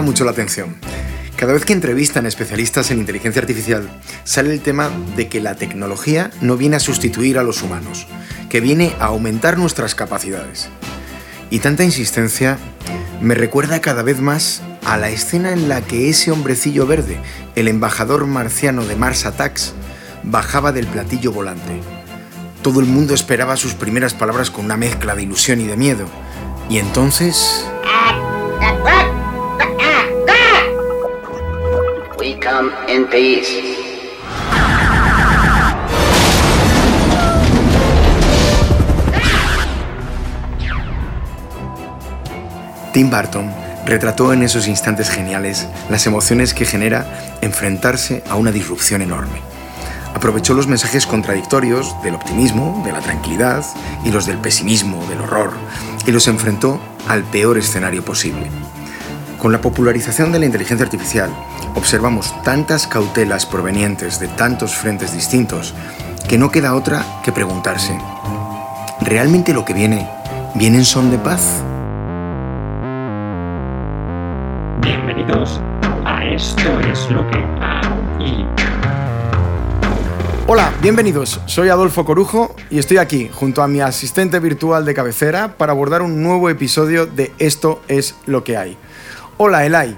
llama mucho la atención. Cada vez que entrevistan especialistas en inteligencia artificial, sale el tema de que la tecnología no viene a sustituir a los humanos, que viene a aumentar nuestras capacidades. Y tanta insistencia me recuerda cada vez más a la escena en la que ese hombrecillo verde, el embajador marciano de Mars Attacks, bajaba del platillo volante. Todo el mundo esperaba sus primeras palabras con una mezcla de ilusión y de miedo. Y entonces... Tim Burton retrató en esos instantes geniales las emociones que genera enfrentarse a una disrupción enorme. Aprovechó los mensajes contradictorios del optimismo, de la tranquilidad y los del pesimismo, del horror, y los enfrentó al peor escenario posible. Con la popularización de la inteligencia artificial, observamos tantas cautelas provenientes de tantos frentes distintos que no queda otra que preguntarse, ¿realmente lo que viene viene en son de paz? Bienvenidos a Esto es lo que hay. Hola, bienvenidos. Soy Adolfo Corujo y estoy aquí junto a mi asistente virtual de cabecera para abordar un nuevo episodio de Esto es lo que hay. Hola, Elai.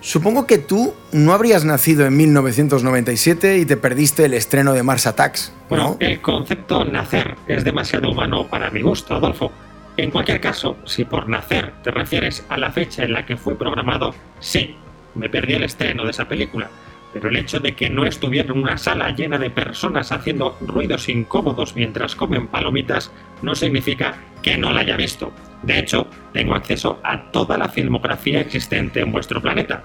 Supongo que tú no habrías nacido en 1997 y te perdiste el estreno de Mars Attacks. Bueno, ¿no? el concepto nacer es demasiado humano para mi gusto, Adolfo. En cualquier caso, si por nacer te refieres a la fecha en la que fue programado, sí, me perdí el estreno de esa película. Pero el hecho de que no estuviera en una sala llena de personas haciendo ruidos incómodos mientras comen palomitas no significa que no la haya visto. De hecho, tengo acceso a toda la filmografía existente en vuestro planeta.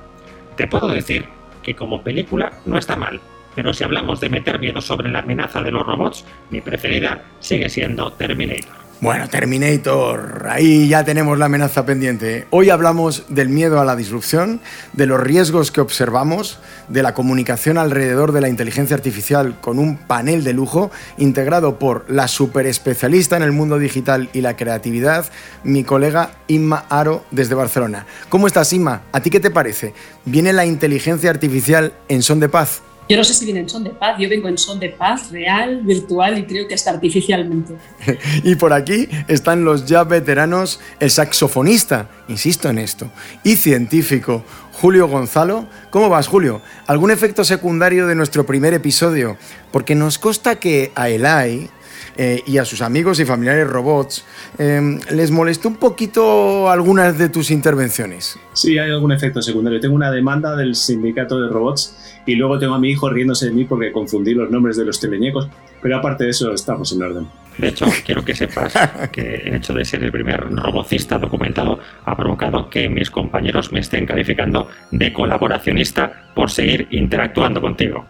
Te puedo decir que como película no está mal, pero si hablamos de meter miedo sobre la amenaza de los robots, mi preferida sigue siendo Terminator. Bueno, Terminator, ahí ya tenemos la amenaza pendiente. Hoy hablamos del miedo a la disrupción, de los riesgos que observamos, de la comunicación alrededor de la inteligencia artificial con un panel de lujo integrado por la superespecialista en el mundo digital y la creatividad, mi colega Inma Aro desde Barcelona. ¿Cómo estás, Inma? ¿A ti qué te parece? ¿Viene la inteligencia artificial en son de paz? Yo no sé si viene en son de paz, yo vengo en son de paz real, virtual y creo que hasta artificialmente. Y por aquí están los ya veteranos, el saxofonista, insisto en esto, y científico, Julio Gonzalo. ¿Cómo vas, Julio? ¿Algún efecto secundario de nuestro primer episodio? Porque nos consta que a Elai eh, y a sus amigos y familiares robots eh, les molestó un poquito algunas de tus intervenciones. Sí, hay algún efecto secundario. Tengo una demanda del sindicato de robots y luego tengo a mi hijo riéndose de mí porque confundí los nombres de los teleñecos. Pero aparte de eso, estamos en orden. De hecho, quiero que sepas que el hecho de ser el primer robocista documentado ha provocado que mis compañeros me estén calificando de colaboracionista por seguir interactuando contigo.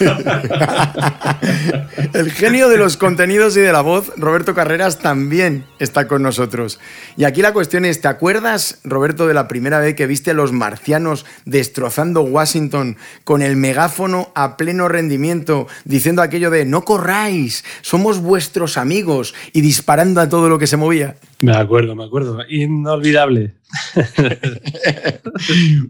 El genio de los contenidos y de la voz, Roberto Carreras, también está con nosotros. Y aquí la cuestión es, ¿te acuerdas, Roberto, de la primera vez que viste a los marcianos destrozando Washington con el megáfono a pleno rendimiento, diciendo aquello de, no corráis, somos vuestros amigos, y disparando a todo lo que se movía? Me acuerdo, me acuerdo. Inolvidable.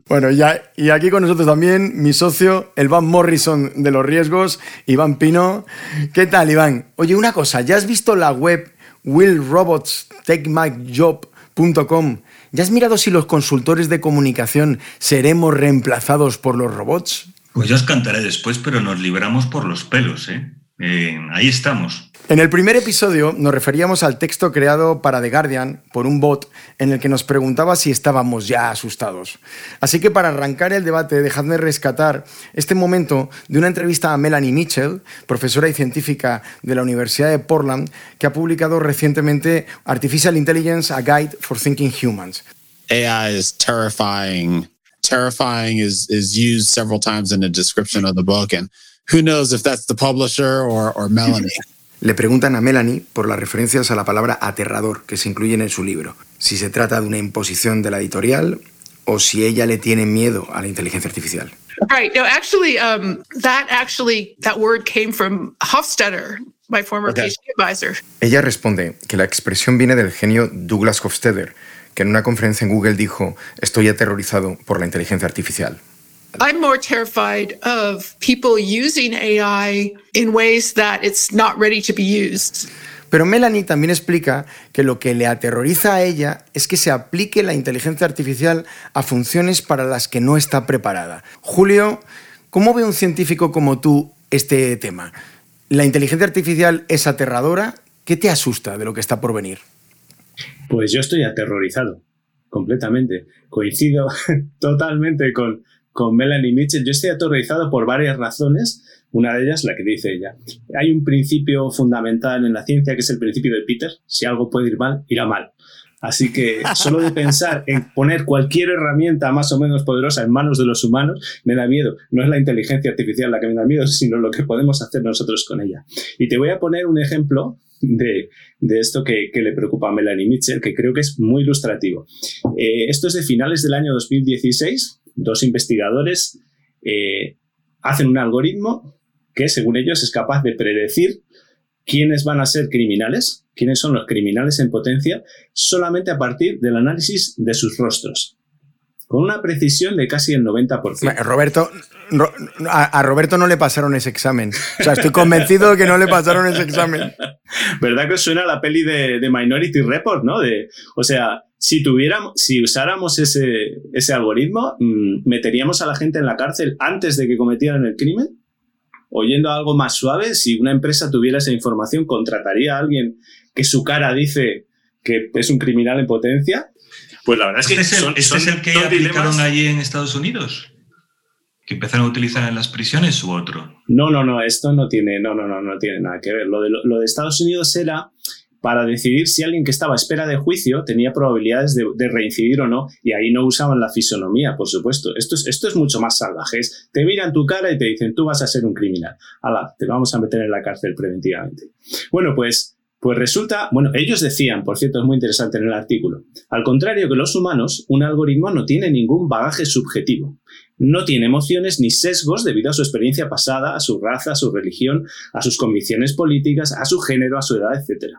Bueno, ya, y aquí con nosotros también mi socio, el Van Morrison de los riesgos, Iván Pino. ¿Qué tal, Iván? Oye, una cosa, ¿ya has visto la web willrobotstakemyjob.com? ¿Ya has mirado si los consultores de comunicación seremos reemplazados por los robots? Pues ya os cantaré después, pero nos libramos por los pelos, ¿eh? Eh, ahí estamos. En el primer episodio nos referíamos al texto creado para The Guardian por un bot en el que nos preguntaba si estábamos ya asustados. Así que para arrancar el debate, dejadme rescatar este momento de una entrevista a Melanie Mitchell, profesora y científica de la Universidad de Portland, que ha publicado recientemente Artificial Intelligence, a Guide for Thinking Humans. AI is terrifying. Terrifying is is used several times in the description of the book, and who knows if that's the publisher or, or Melanie. Le preguntan a Melanie por las referencias a la palabra aterrador que se incluyen en su libro, si se trata de una imposición de la editorial o si ella le tiene miedo a la inteligencia artificial. Right. No, actually, um, that actually that word came from Hofstadter, my former Okay. PhD advisor. Ella responde que la expresión viene del genio Douglas Hofstadter, que en una conferencia en Google dijo, estoy aterrorizado por la inteligencia artificial. I'm more terrified of people using AI in ways that it's not ready to be used. Pero Melanie también explica que lo que le aterroriza a ella es que se aplique la inteligencia artificial a funciones para las que no está preparada. Julio, ¿cómo ve un científico como tú este tema? ¿La inteligencia artificial es aterradora? ¿Qué te asusta de lo que está por venir? Pues yo estoy aterrorizado, completamente. Coincido totalmente con, con Melanie Mitchell. Yo estoy aterrorizado por varias razones. Una de ellas, la que dice ella. Hay un principio fundamental en la ciencia que es el principio de Peter. Si algo puede ir mal, irá mal. Así que solo de pensar en poner cualquier herramienta más o menos poderosa en manos de los humanos me da miedo. No es la inteligencia artificial la que me da miedo, sino lo que podemos hacer nosotros con ella. Y te voy a poner un ejemplo de, de esto que, que, le preocupa a Melanie Mitchell, que creo que es muy ilustrativo. Eh, esto es de finales del año 2016. Dos investigadores eh, hacen un algoritmo que, según ellos, es capaz de predecir quiénes van a ser criminales, quiénes son los criminales en potencia, solamente a partir del análisis de sus rostros con una precisión de casi el 90%. Roberto, a, Roberto no le pasaron ese examen. O sea, estoy convencido de que no le pasaron ese examen. ¿Verdad que suena la peli de, de, Minority Report, no? De, o sea, si tuviéramos, si usáramos ese, ese algoritmo, mmm, ¿meteríamos a la gente en la cárcel antes de que cometieran el crimen? Oyendo algo más suave, si una empresa tuviera esa información, ¿contrataría a alguien que su cara dice que es un criminal en potencia? Pues la verdad es que ¿Este es el, son, este son es el que aplicaron dilemas. allí en Estados Unidos? ¿Que empezaron a utilizar en las prisiones u otro? No, no, no, esto no tiene, no, no, no, no tiene nada que ver. Lo de, lo de Estados Unidos era para decidir si alguien que estaba a espera de juicio tenía probabilidades de, de, reincidir o no, y ahí no usaban la fisonomía, por supuesto. Esto es, esto es mucho más salvaje. Es, te miran tu cara y te dicen, tú vas a ser un criminal. Ala, te vamos a meter en la cárcel preventivamente. Bueno, pues pues resulta, bueno, ellos decían, por cierto, es muy interesante en el artículo, al contrario que los humanos, un algoritmo no tiene ningún bagaje subjetivo. No tiene emociones ni sesgos debido a su experiencia pasada, a su raza, a su religión, a sus convicciones políticas, a su género, a su edad, etc.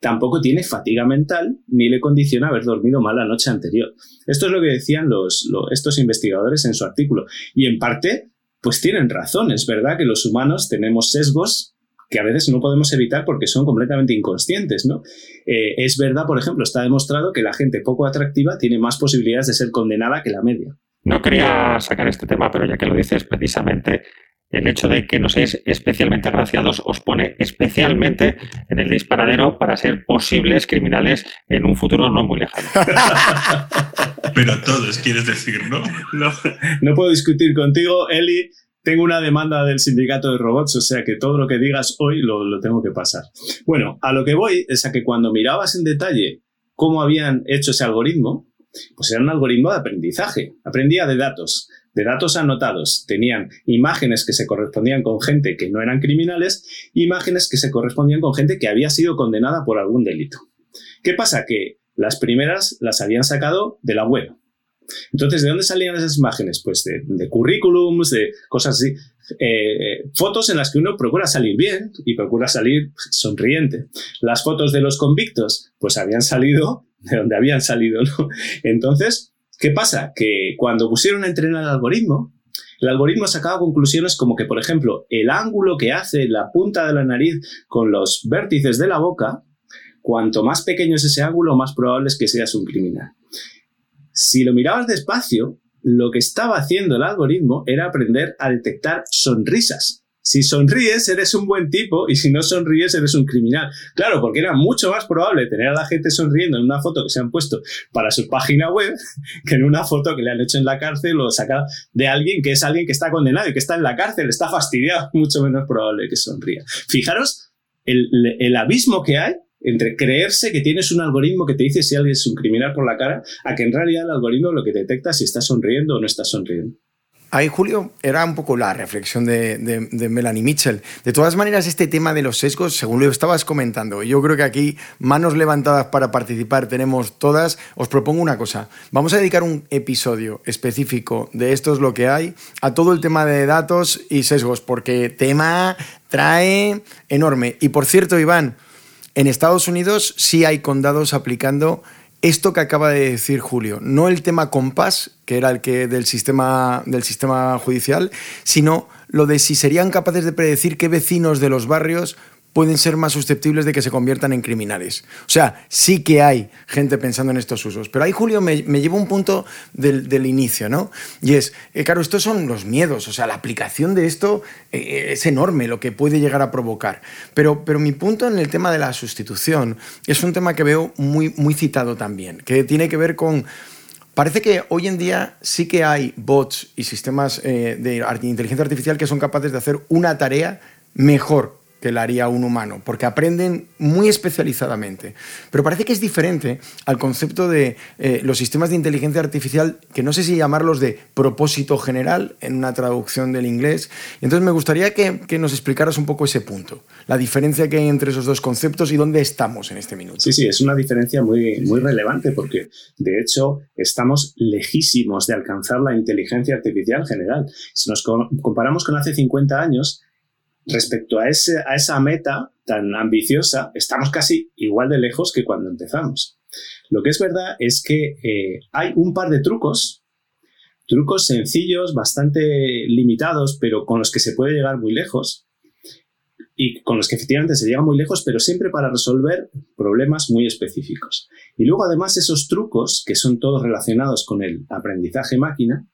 Tampoco tiene fatiga mental ni le condiciona haber dormido mal la noche anterior. Esto es lo que decían los, estos investigadores en su artículo. Y en parte, pues tienen razón. Es verdad que los humanos tenemos sesgos que a veces no podemos evitar porque son completamente inconscientes, ¿no? Eh, es verdad, por ejemplo, está demostrado que la gente poco atractiva tiene más posibilidades de ser condenada que la media. No quería sacar este tema, pero ya que lo dices, precisamente el hecho de que no seáis especialmente agraciados os pone especialmente en el disparadero para ser posibles criminales en un futuro no muy lejano. Pero todos, quieres decir, ¿no? No, no puedo discutir contigo, Eli tengo una demanda del sindicato de robots, o sea que todo lo que digas hoy lo, tengo que pasar. Bueno, a lo que voy es a que cuando mirabas en detalle cómo habían hecho ese algoritmo, pues era un algoritmo de aprendizaje. Aprendía de datos, de datos anotados. Tenían imágenes que se correspondían con gente que no eran criminales, imágenes que se correspondían con gente que había sido condenada por algún delito. ¿Qué pasa? Que las primeras las habían sacado de la web. Entonces, ¿de dónde salían esas imágenes? Pues de, currículums, de cosas así. Eh, fotos en las que uno procura salir bien y procura salir sonriente. Las fotos de los convictos, pues habían salido de donde habían salido, ¿no? Entonces, ¿qué pasa? Que cuando pusieron a entrenar el algoritmo, el algoritmo sacaba conclusiones como que, por ejemplo, el ángulo que hace la punta de la nariz con los vértices de la boca, cuanto más pequeño es ese ángulo, más probable es que seas un criminal si lo mirabas despacio, lo que estaba haciendo el algoritmo era aprender a detectar sonrisas. Si sonríes, eres un buen tipo y si no sonríes, eres un criminal. Claro, porque era mucho más probable tener a la gente sonriendo en una foto que se han puesto para su página web que en una foto que le han hecho en la cárcel o sacada de alguien que es alguien que está condenado y que está en la cárcel, está fastidiado. Mucho menos probable que sonría. Fijaros el, el abismo que hay entre creerse que tienes un algoritmo que te dice si alguien es un criminal por la cara, a que en realidad el algoritmo lo que detecta si está sonriendo o no está sonriendo. Ahí, Julio, era un poco la reflexión de, de, Melanie Mitchell. De todas maneras, este tema de los sesgos, según lo estabas comentando, yo creo que aquí manos levantadas para participar tenemos todas. Os propongo una cosa. Vamos a dedicar un episodio específico de esto es lo que hay a todo el tema de datos y sesgos, porque tema trae enorme. Y por cierto, Iván, en Estados Unidos sí hay condados aplicando esto que acaba de decir Julio, no el tema compás, que era el que del sistema, del sistema judicial, sino lo de si serían capaces de predecir qué vecinos de los barrios pueden ser más susceptibles de que se conviertan en criminales. O sea, sí que hay gente pensando en estos usos. Pero ahí, Julio, me, me lleva un punto del, del, inicio, ¿no? Y es, eh, claro, estos son los miedos, o sea, la aplicación de esto eh, es enorme lo que puede llegar a provocar. Pero, pero mi punto en el tema de la sustitución es un tema que veo muy, muy citado también, que tiene que ver con... Parece que hoy en día sí que hay bots y sistemas eh, de inteligencia artificial que son capaces de hacer una tarea mejor que la haría un humano, porque aprenden muy especializadamente. Pero parece que es diferente al concepto de eh, los sistemas de inteligencia artificial, que no sé si llamarlos de propósito general en una traducción del inglés. Entonces me gustaría que, que, nos explicaras un poco ese punto, la diferencia que hay entre esos dos conceptos y dónde estamos en este minuto. Sí, sí, es una diferencia muy, muy relevante porque de hecho estamos lejísimos de alcanzar la inteligencia artificial general. Si nos comparamos con hace 50 años, respecto a, esa meta tan ambiciosa, estamos casi igual de lejos que cuando empezamos. Lo que es verdad es que eh, hay un par de trucos, trucos sencillos, bastante limitados, pero con los que se puede llegar muy lejos, y con los que efectivamente se llega muy lejos, pero siempre para resolver problemas muy específicos. Y luego además esos trucos, que son todos relacionados con el aprendizaje máquina,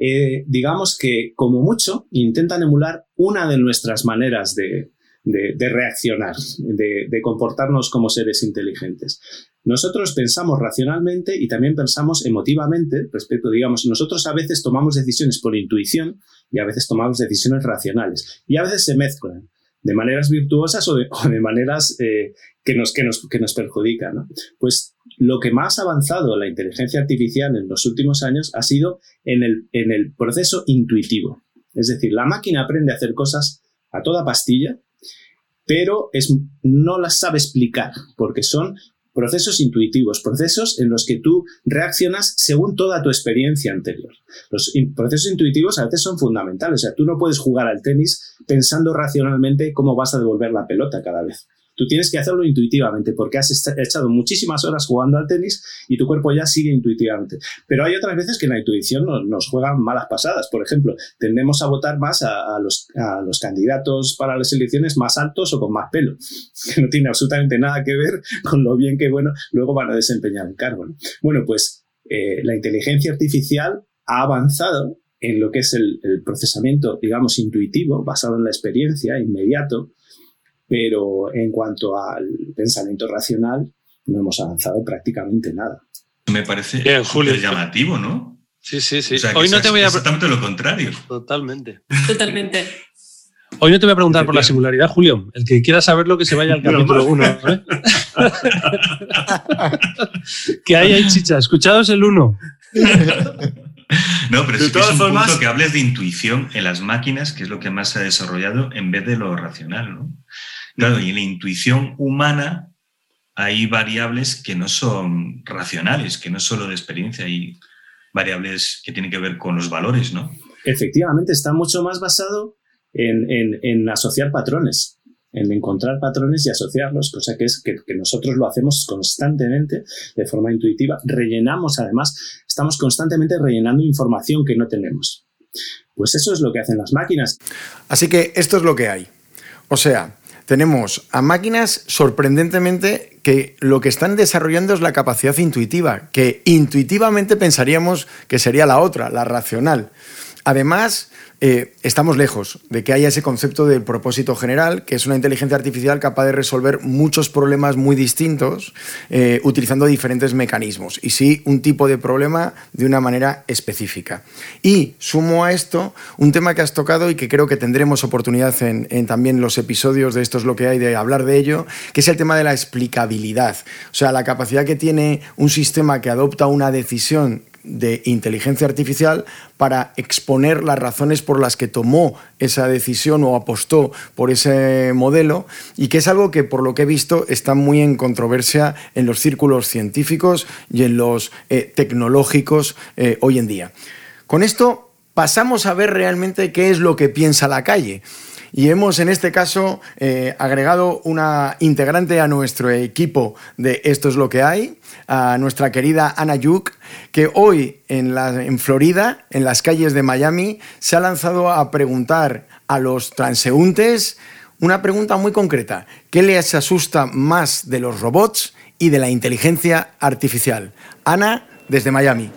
eh, digamos que como mucho intentan emular una de nuestras maneras de, reaccionar, de, comportarnos como seres inteligentes. Nosotros pensamos racionalmente y también pensamos emotivamente respecto, digamos, nosotros a veces tomamos decisiones por intuición y a veces tomamos decisiones racionales y a veces se mezclan de maneras virtuosas o de, o de maneras eh, que, nos, que, nos, que nos perjudican. ¿no? Pues lo que más ha avanzado la inteligencia artificial en los últimos años ha sido en el, en el proceso intuitivo. Es decir, la máquina aprende a hacer cosas a toda pastilla, pero es, no las sabe explicar, porque son procesos intuitivos, procesos en los que tú reaccionas según toda tu experiencia anterior. Los procesos intuitivos a veces son fundamentales, o sea, tú no puedes jugar al tenis pensando racionalmente cómo vas a devolver la pelota cada vez. Tú tienes que hacerlo intuitivamente porque has echado muchísimas horas jugando al tenis y tu cuerpo ya sigue intuitivamente. Pero hay otras veces que la intuición nos, nos juega malas pasadas. Por ejemplo, tendemos a votar más a, los, candidatos para las elecciones más altos o con más pelo, que no tiene absolutamente nada que ver con lo bien que, bueno, luego van a desempeñar el cargo. ¿no? Bueno, pues eh, la inteligencia artificial ha avanzado en lo que es el, el, procesamiento, digamos, intuitivo, basado en la experiencia, inmediato, pero en cuanto al pensamiento racional no hemos avanzado prácticamente nada. Me parece Bien, Julio. llamativo, ¿no? Sí, sí, sí. O sea, Hoy no te voy a exactamente lo contrario. Totalmente. Totalmente. Hoy no te voy a preguntar por la singularidad, Julio. El que quiera saberlo, que se vaya al capítulo 1. ¿eh? que ahí hay chicha. Escuchados el 1. No, pero es, que es un formas... punto que hables de intuición en las máquinas, que es lo que más se ha desarrollado, en vez de lo racional, ¿no? Claro, y en la intuición humana hay variables que no son racionales, que no es solo de experiencia, hay variables que tienen que ver con los valores, ¿no? Efectivamente, está mucho más basado en, en, en asociar patrones en encontrar patrones y asociarlos, cosa que es que, que, nosotros lo hacemos constantemente de forma intuitiva. Rellenamos, además, estamos constantemente rellenando información que no tenemos. Pues eso es lo que hacen las máquinas. Así que esto es lo que hay. O sea, tenemos a máquinas sorprendentemente que lo que están desarrollando es la capacidad intuitiva, que intuitivamente pensaríamos que sería la otra, la racional. Además, eh, estamos lejos de que haya ese concepto del propósito general, que es una inteligencia artificial capaz de resolver muchos problemas muy distintos eh, utilizando diferentes mecanismos y sí un tipo de problema de una manera específica. Y sumo a esto un tema que has tocado y que creo que tendremos oportunidad en, en también los episodios de Esto es lo que hay de hablar de ello, que es el tema de la explicabilidad. O sea, la capacidad que tiene un sistema que adopta una decisión de inteligencia artificial para exponer las razones por las que tomó esa decisión o apostó por ese modelo y que es algo que por lo que he visto está muy en controversia en los círculos científicos y en los eh, tecnológicos eh, hoy en día. Con esto pasamos a ver realmente qué es lo que piensa la calle. Y hemos en este caso eh, agregado una integrante a nuestro equipo de Esto es lo que hay, a nuestra querida Ana Yuk, que hoy en, en Florida, en las calles de Miami, se ha lanzado a preguntar a los transeúntes una pregunta muy concreta. ¿Qué les asusta más de los robots y de la inteligencia artificial? Ana, desde Miami.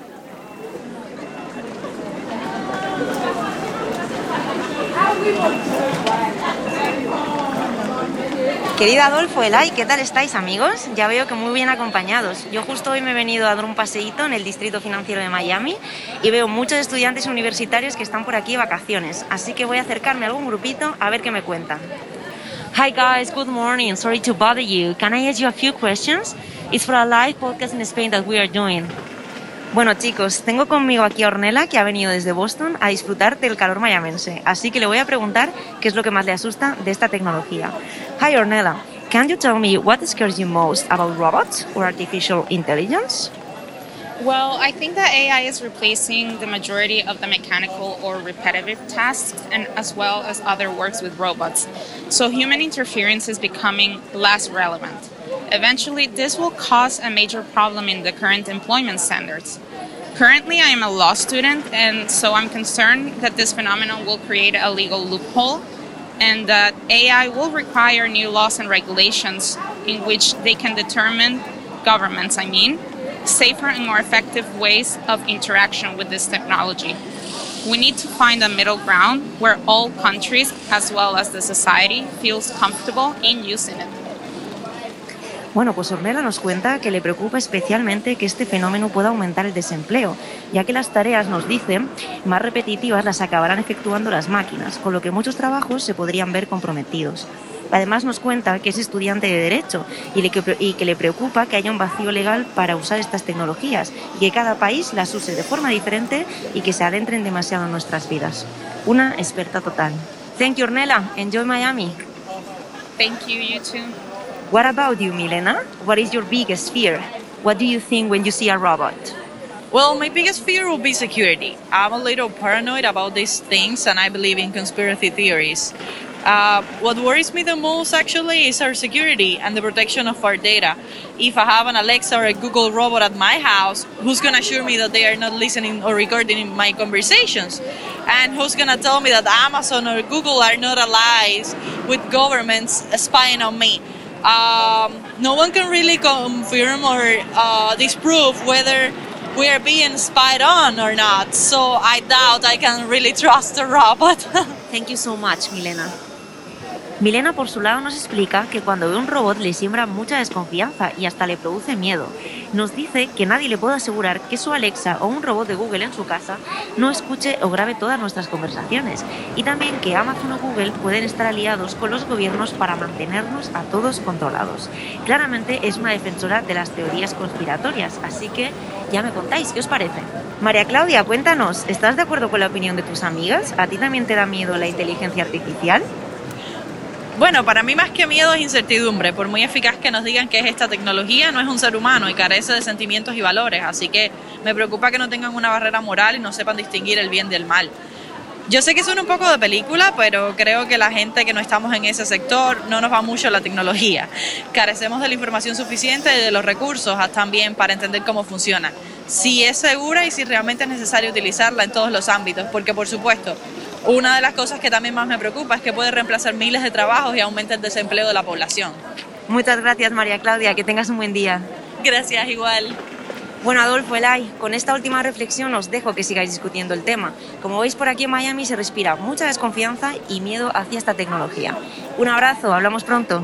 Querida Adolfo, Elay, ¿qué tal estáis amigos? Ya veo que muy bien acompañados. Yo justo hoy me he venido a dar un paseíto en el Distrito Financiero de Miami y veo muchos estudiantes universitarios que están por aquí de vacaciones, así que voy a acercarme a algún grupito a ver qué me cuentan. Hi guys, good morning. Sorry to bother you. Can I ask you a few questions? It's for a live podcast in Spain that we are doing. Bueno chicos, tengo conmigo aquí a Ornella que ha venido desde Boston a disfrutar del calor mayamense, así que le voy a preguntar qué es lo que más le asusta de esta tecnología. Hi Ornella, can you tell me what scares you most about robots or artificial intelligence? Well, I think that AI is replacing the majority of the mechanical or repetitive tasks and as well as other works with robots. So human interference is becoming less relevant. Eventually, this will cause a major problem in the current employment standards. Currently, I am a law student, and so I'm concerned that this phenomenon will create a legal loophole and that AI will require new laws and regulations in which they can determine, governments, I mean, safer and more effective ways of interaction with this technology. We need to find a middle ground where all countries, as well as the society, feels comfortable in using it. Bueno, pues Ornella nos cuenta que le preocupa especialmente que este fenómeno pueda aumentar el desempleo, ya que las tareas, nos dicen, más repetitivas las acabarán efectuando las máquinas, con lo que muchos trabajos se podrían ver comprometidos. Además nos cuenta que es estudiante de Derecho y, que le preocupa que haya un vacío legal para usar estas tecnologías y que cada país las use de forma diferente y que se adentren demasiado en nuestras vidas. Una experta total. Thank you, Ornella. Enjoy Miami. Thank you, you too. What about you, Milena? What is your biggest fear? What do you think when you see a robot? Well, my biggest fear will be security. I'm a little paranoid about these things and I believe in conspiracy theories. Uh, what worries me the most actually is our security and the protection of our data. If I have an Alexa or a Google robot at my house, who's going to assure me that they are not listening or recording my conversations? And who's going to tell me that Amazon or Google are not allies with governments spying on me? Um, no one can really confirm or uh, disprove whether we are being spied on or not. So I doubt I can really trust a robot. Thank you so much, Milena. Milena, por su lado, nos explica que cuando ve un robot le siembra mucha desconfianza y hasta le produce miedo. Nos dice que nadie le puede asegurar que su Alexa o un robot de Google en su casa no escuche o grabe todas nuestras conversaciones. Y también que Amazon o Google pueden estar aliados con los gobiernos para mantenernos a todos controlados. Claramente es una defensora de las teorías conspiratorias, así que ya me contáis, ¿qué os parece? María Claudia, cuéntanos, ¿estás de acuerdo con la opinión de tus amigas? ¿A ti también te da miedo la inteligencia artificial? Bueno, para mí más que miedo es incertidumbre. Por muy eficaz que nos digan que es esta tecnología, no es un ser humano y carece de sentimientos y valores. Así que me preocupa que no tengan una barrera moral y no sepan distinguir el bien del mal. Yo sé que suena un poco de película, pero creo que la gente que no estamos en ese sector no nos va mucho la tecnología. Carecemos de la información suficiente y de los recursos también para entender cómo funciona. Si es segura y si realmente es necesario utilizarla en todos los ámbitos, porque por supuesto, una de las cosas que también más me preocupa es que puede reemplazar miles de trabajos y aumenta el desempleo de la población. Muchas gracias María Claudia, que tengas un buen día. Gracias, igual. Bueno, Adolfo Elay, con esta última reflexión os dejo que sigáis discutiendo el tema. Como veis por aquí en Miami se respira mucha desconfianza y miedo hacia esta tecnología. Un abrazo, hablamos pronto.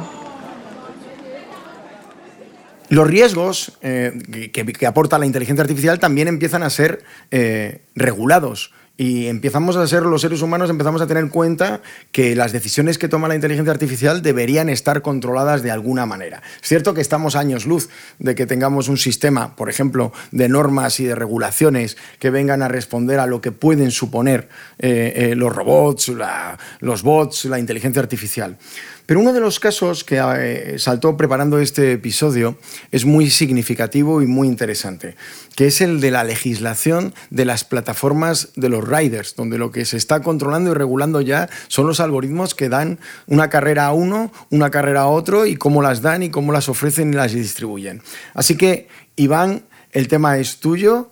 Los riesgos eh, que, aporta la inteligencia artificial también empiezan a ser eh, regulados y empezamos a ser los seres humanos, empezamos a tener en cuenta que las decisiones que toma la inteligencia artificial deberían estar controladas de alguna manera. Es cierto que estamos años luz de que tengamos un sistema, por ejemplo, de normas y de regulaciones que vengan a responder a lo que pueden suponer eh, eh, los robots, los bots, la inteligencia artificial. Pero uno de los casos que eh, saltó preparando este episodio es muy significativo y muy interesante, que es el de la legislación de las plataformas de los riders, donde lo que se está controlando y regulando ya son los algoritmos que dan una carrera a uno, una carrera a otro y cómo las dan y cómo las ofrecen y las distribuyen. Así que, Iván, el tema es tuyo,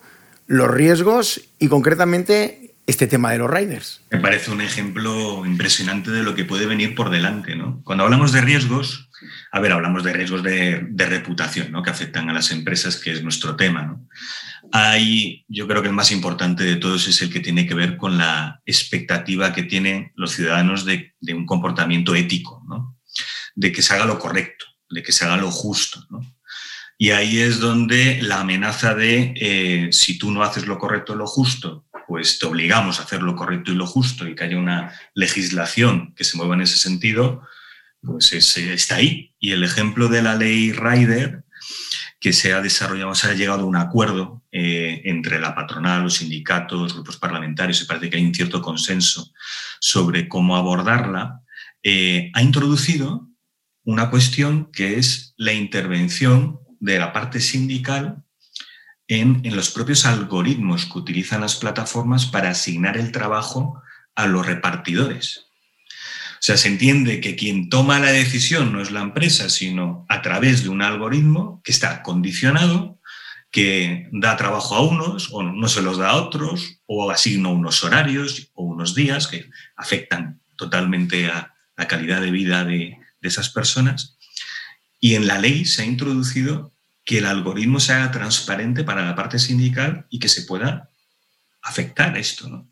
los riesgos y concretamente este tema de los riders. Me parece un ejemplo impresionante de lo que puede venir por delante. ¿no? Cuando hablamos de riesgos, a ver, hablamos de riesgos de, reputación ¿no? que afectan a las empresas, que es nuestro tema. ¿no? Hay, yo creo que el más importante de todos es el que tiene que ver con la expectativa que tienen los ciudadanos de, un comportamiento ético, ¿no? de que se haga lo correcto, de que se haga lo justo. ¿no? Y ahí es donde la amenaza de eh, si tú no haces lo correcto lo justo, pues te obligamos a hacer lo correcto y lo justo y que haya una legislación que se mueva en ese sentido, pues está ahí. Y el ejemplo de la ley Rider, que se ha desarrollado, se ha llegado a un acuerdo eh, entre la patronal, los sindicatos, grupos parlamentarios, y parece que hay un cierto consenso sobre cómo abordarla, eh, ha introducido una cuestión que es la intervención de la parte sindical en, los propios algoritmos que utilizan las plataformas para asignar el trabajo a los repartidores. O sea, se entiende que quien toma la decisión no es la empresa, sino a través de un algoritmo que está condicionado, que da trabajo a unos o no se los da a otros, o asigna unos horarios o unos días que afectan totalmente a la calidad de vida de, esas personas. Y en la ley se ha introducido que el algoritmo sea transparente para la parte sindical y que se pueda afectar esto.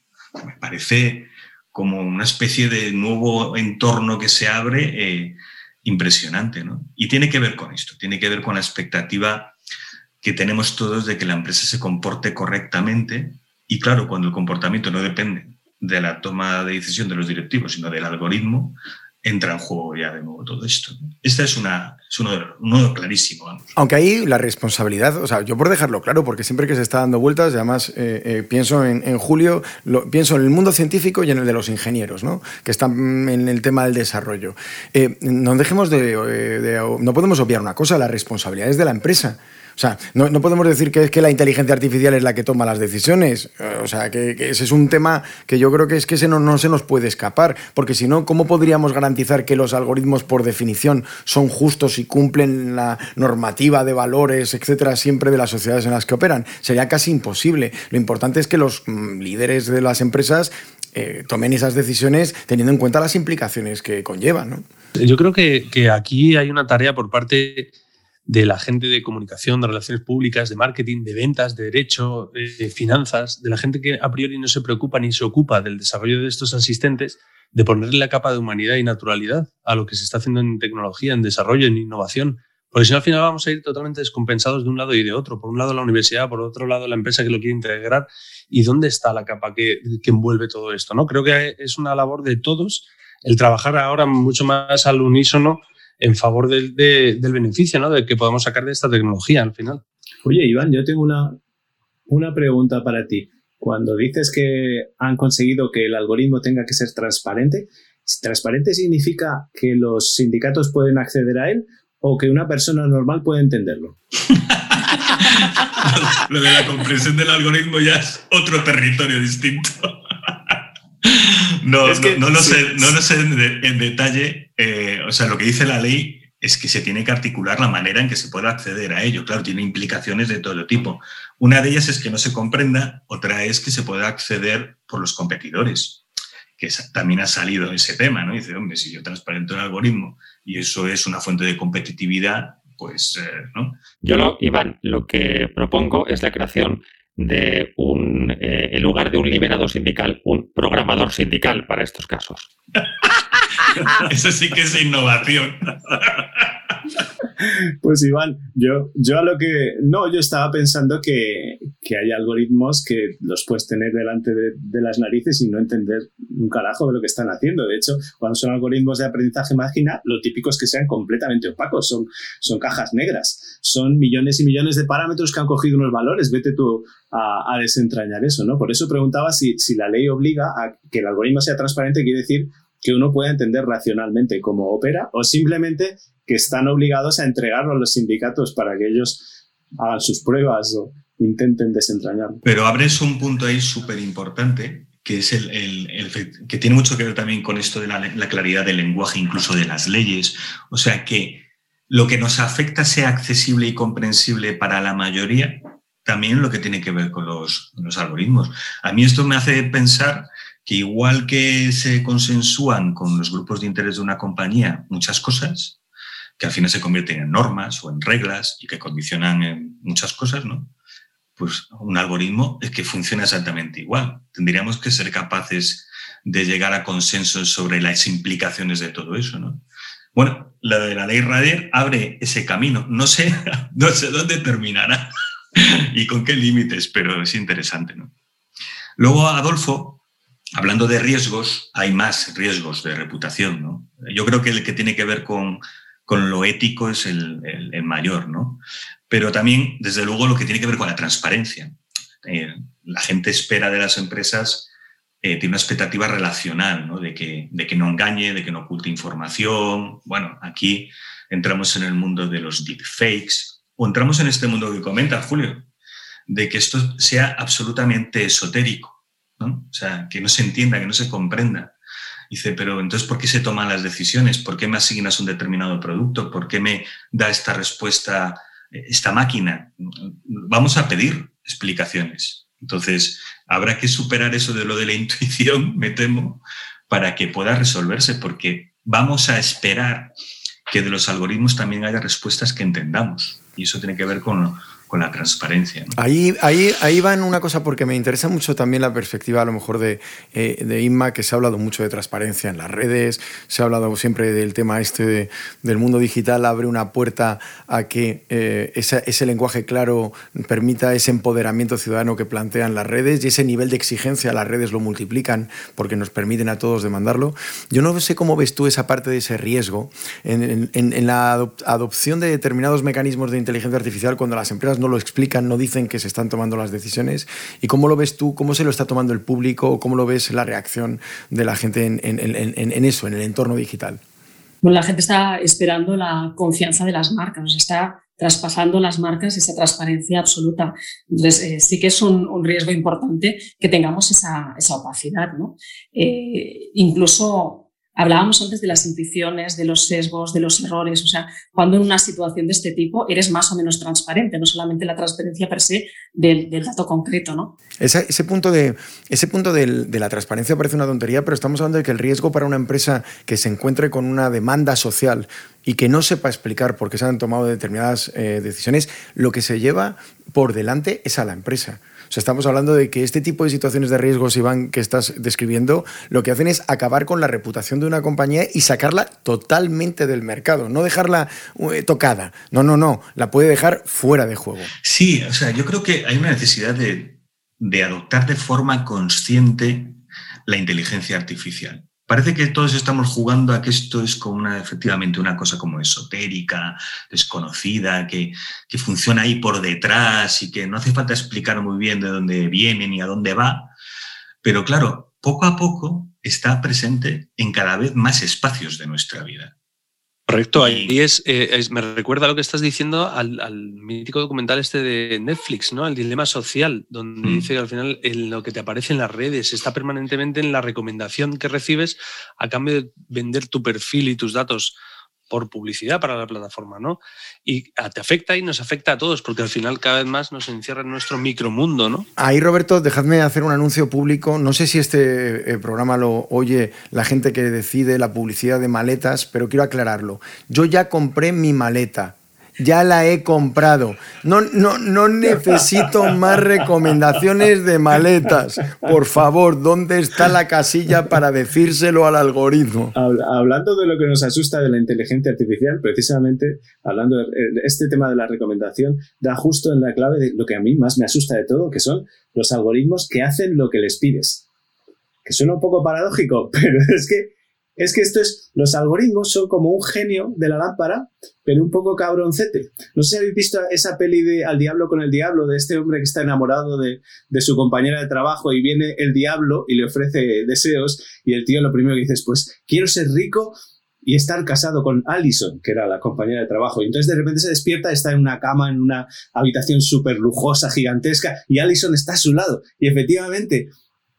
Me parece como una especie de nuevo entorno que se abre eh, impresionante. ¿no? Y tiene que ver con esto, tiene que ver con la expectativa que tenemos todos de que la empresa se comporte correctamente. Y claro, cuando el comportamiento no depende de la toma de decisión de los directivos, sino del algoritmo, entra en juego ya de nuevo todo esto. Este es, una, es uno, clarísimo. Aunque ahí la responsabilidad, o sea, yo por dejarlo claro, porque siempre que se está dando vueltas, además eh, eh, pienso en, Julio, lo, pienso en el mundo científico y en el de los ingenieros, ¿no? que están en el tema del desarrollo. Eh, no dejemos de, no podemos obviar una cosa, la responsabilidad es de la empresa. O sea, no, podemos decir que es que la inteligencia artificial es la que toma las decisiones. O sea, que, ese es un tema que yo creo que es que no, no se nos puede escapar. Porque si no, ¿cómo podríamos garantizar que los algoritmos, por definición, son justos y cumplen la normativa de valores, etcétera, siempre de las sociedades en las que operan? Sería casi imposible. Lo importante es que los mm, líderes de las empresas eh, tomen esas decisiones teniendo en cuenta las implicaciones que conllevan. ¿no? Yo creo que aquí hay una tarea por parte de la gente de comunicación, de relaciones públicas, de marketing, de ventas, de derecho, de finanzas, de la gente que a priori no se preocupa ni se ocupa del desarrollo de estos asistentes, de ponerle la capa de humanidad y naturalidad a lo que se está haciendo en tecnología, en desarrollo, en innovación. Porque si no, al final vamos a ir totalmente descompensados de un lado y de otro. Por un lado la universidad, por otro lado la empresa que lo quiere integrar. ¿Y dónde está la capa que, que envuelve todo esto? ¿no? Creo que es una labor de todos el trabajar ahora mucho más al unísono en favor del, del beneficio, ¿no? De que podamos sacar de esta tecnología al final. Oye, Iván, yo tengo una, una pregunta para ti. Cuando dices que han conseguido que el algoritmo tenga que ser transparente, ¿transparente significa que los sindicatos pueden acceder a él o que una persona normal puede entenderlo? Lo de la comprensión del algoritmo ya es otro territorio distinto. No, no, lo sé, no lo sé en, detalle. Eh, o sea, lo que dice la ley es que se tiene que articular la manera en que se pueda acceder a ello. Claro, tiene implicaciones de todo tipo. Una de ellas es que no se comprenda, otra es que se pueda acceder por los competidores, que también ha salido ese tema, ¿no? Dice, hombre, si yo transparento el algoritmo y eso es una fuente de competitividad, pues, eh, ¿no? Yo, lo, Iván, lo que propongo es la creación de un, eh, en lugar de un liberado sindical, un programador sindical para estos casos. Eso sí que es innovación. Pues Iván, yo, yo a lo que... No, yo estaba pensando que, que hay algoritmos que los puedes tener delante de, las narices y no entender un carajo de lo que están haciendo. De hecho, cuando son algoritmos de aprendizaje máquina, lo típico es que sean completamente opacos, son, son cajas negras, son millones y millones de parámetros que han cogido unos valores. Vete tú a, a desentrañar eso, ¿no? Por eso preguntaba si, si la ley obliga a que el algoritmo sea transparente, quiere decir que uno pueda entender racionalmente cómo opera o simplemente que están obligados a entregarlo a los sindicatos para que ellos hagan sus pruebas o intenten desentrañarlo. Pero abres un punto ahí súper importante que es el, que tiene mucho que ver también con esto de la, la, claridad del lenguaje, incluso de las leyes. O sea, que lo que nos afecta sea accesible y comprensible para la mayoría, también lo que tiene que ver con los, los algoritmos. A mí esto me hace pensar que igual que se consensúan con los grupos de interés de una compañía muchas cosas, que al final se convierten en normas o en reglas y que condicionan muchas cosas, ¿no? Pues un algoritmo es que funciona exactamente igual. Tendríamos que ser capaces de llegar a consensos sobre las implicaciones de todo eso, ¿no? Bueno, la de la ley Rader abre ese camino. No sé, no sé dónde terminará y con qué límites, pero es interesante, ¿no? Luego, Adolfo, hablando de riesgos, hay más riesgos de reputación, ¿no? Yo creo que el que tiene que ver con, con lo ético es el, el, mayor, ¿no? Pero también, desde luego, lo que tiene que ver con la transparencia. Eh, la gente espera de las empresas, eh, tiene una expectativa relacional, ¿no? De que, de que no engañe, de que no oculte información. Bueno, aquí entramos en el mundo de los deepfakes o entramos en este mundo que comenta Julio, de que esto sea absolutamente esotérico, ¿no? O sea, que no se entienda, que no se comprenda. Dice, pero entonces, ¿por qué se toman las decisiones? ¿Por qué me asignas un determinado producto? ¿Por qué me da esta respuesta esta máquina? Vamos a pedir explicaciones. Entonces, habrá que superar eso de lo de la intuición, me temo, para que pueda resolverse, porque vamos a esperar que de los algoritmos también haya respuestas que entendamos. Y eso tiene que ver con, con la transparencia. Ahí, ahí, ahí va una cosa porque me interesa mucho también la perspectiva a lo mejor de, eh, de Inma, que se ha hablado mucho de transparencia en las redes, se ha hablado siempre del tema este del mundo digital, abre una puerta a que eh, ese lenguaje claro permita ese empoderamiento ciudadano que plantean las redes y ese nivel de exigencia las redes lo multiplican porque nos permiten a todos demandarlo. Yo no sé cómo ves tú esa parte de ese riesgo en, en, en la adopción de determinados mecanismos de inteligencia artificial cuando las empresas no lo explican, no dicen que se están tomando las decisiones. ¿Y cómo lo ves tú? ¿Cómo se lo está tomando el público? ¿Cómo lo ves la reacción de la gente en, eso, en el entorno digital? Bueno, la gente está esperando la confianza de las marcas, está traspasando las marcas esa transparencia absoluta. Entonces, eh, sí que es un, riesgo importante que tengamos esa, esa opacidad. ¿no? Eh, incluso Hablábamos antes de las intuiciones, de los sesgos, de los errores. O sea, cuando en una situación de este tipo eres más o menos transparente, no solamente la transparencia per se del, dato concreto, ¿no? Ese, punto, de, ese punto de, la transparencia parece una tontería, pero estamos hablando de que el riesgo para una empresa que se encuentre con una demanda social y que no sepa explicar por qué se han tomado determinadas eh, decisiones, lo que se lleva por delante es a la empresa estamos hablando de que este tipo de situaciones de riesgos, Iván, que estás describiendo, lo que hacen es acabar con la reputación de una compañía y sacarla totalmente del mercado, no dejarla eh, tocada. No, no, no, la puede dejar fuera de juego. Sí, o sea, yo creo que hay una necesidad de, de adoptar de forma consciente la inteligencia artificial. Parece que todos estamos jugando a que esto es como una, efectivamente una cosa como esotérica, desconocida, que, que funciona ahí por detrás y que no hace falta explicar muy bien de dónde viene ni a dónde va. Pero claro, poco a poco está presente en cada vez más espacios de nuestra vida. Correcto, ahí eh, es, me recuerda lo que estás diciendo al, mítico documental este de Netflix, ¿no? El dilema social, donde mm. dice que al final en lo que te aparece en las redes está permanentemente en la recomendación que recibes a cambio de vender tu perfil y tus datos por publicidad para la plataforma, ¿no? Y te afecta y nos afecta a todos, porque al final cada vez más nos encierra en nuestro micromundo, ¿no? Ahí, Roberto, dejadme hacer un anuncio público. No sé si este eh, programa lo oye la gente que decide la publicidad de maletas, pero quiero aclararlo. Yo ya compré mi maleta ya la he comprado. No, no, no necesito más recomendaciones de maletas. Por favor, ¿dónde está la casilla para decírselo al algoritmo? Hablando de lo que nos asusta de la inteligencia artificial, precisamente hablando de este tema de la recomendación, da justo en la clave de lo que a mí más me asusta de todo, que son los algoritmos que hacen lo que les pides. Que suena un poco paradójico, pero es que es que esto es, los algoritmos son como un genio de la lámpara, pero un poco cabroncete. No sé si habéis visto esa peli de Al diablo con el diablo, de este hombre que está enamorado de, su compañera de trabajo y viene el diablo y le ofrece deseos y el tío lo primero que dice es, pues quiero ser rico y estar casado con Allison, que era la compañera de trabajo. Y entonces de repente se despierta, está en una cama, en una habitación súper lujosa, gigantesca, y Allison está a su lado. Y efectivamente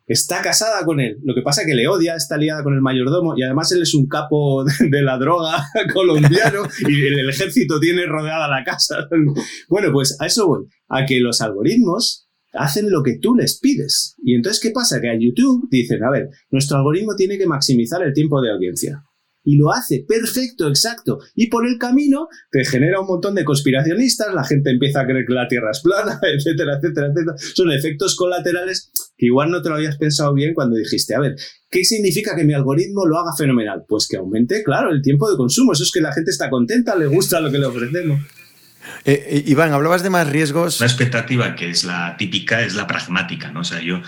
está casada con él. Lo que pasa es que le odia, está liada con el mayordomo, y además él es un capo de la droga colombiano, y el ejército tiene rodeada la casa. Bueno, pues a eso voy, a que los algoritmos hacen lo que tú les pides. Y entonces, ¿qué pasa? Que a YouTube dicen, a ver, nuestro algoritmo tiene que maximizar el tiempo de audiencia y lo hace perfecto, exacto. Y por el camino te genera un montón de conspiracionistas, la gente empieza a creer que la Tierra es plana, etcétera, etcétera, etcétera. Son efectos colaterales que igual no te lo habías pensado bien cuando dijiste, a ver, ¿qué significa que mi algoritmo lo haga fenomenal? Pues que aumente, claro, el tiempo de consumo. Eso es que la gente está contenta, le gusta lo que le ofrecemos. Eh, eh, Iván, hablabas de más riesgos. La expectativa que es la típica es la pragmática, ¿no? O sea, yo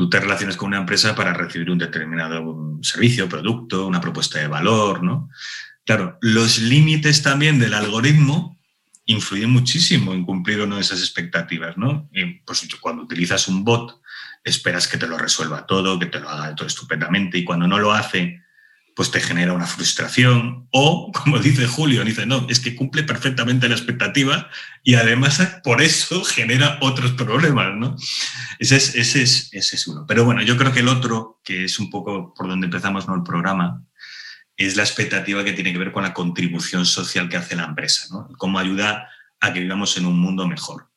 tú te relacionas con una empresa para recibir un determinado servicio, producto, una propuesta de valor, ¿no? Claro, los límites también del algoritmo influyen muchísimo en cumplir o no esas expectativas, ¿no? Y, pues, cuando utilizas un bot, esperas que te lo resuelva todo, que te lo haga todo estupendamente, y cuando no lo hace, pues te genera una frustración. O, como dice Julio, dice, no, es que cumple perfectamente la expectativa y además por eso genera otros problemas, ¿no? Ese es, ese es, ese es uno. Pero bueno, yo creo que el otro, que es un poco por donde empezamos ¿no? el programa, es la expectativa que tiene que ver con la contribución social que hace la empresa, ¿no? Cómo ayuda a que vivamos en un mundo mejor.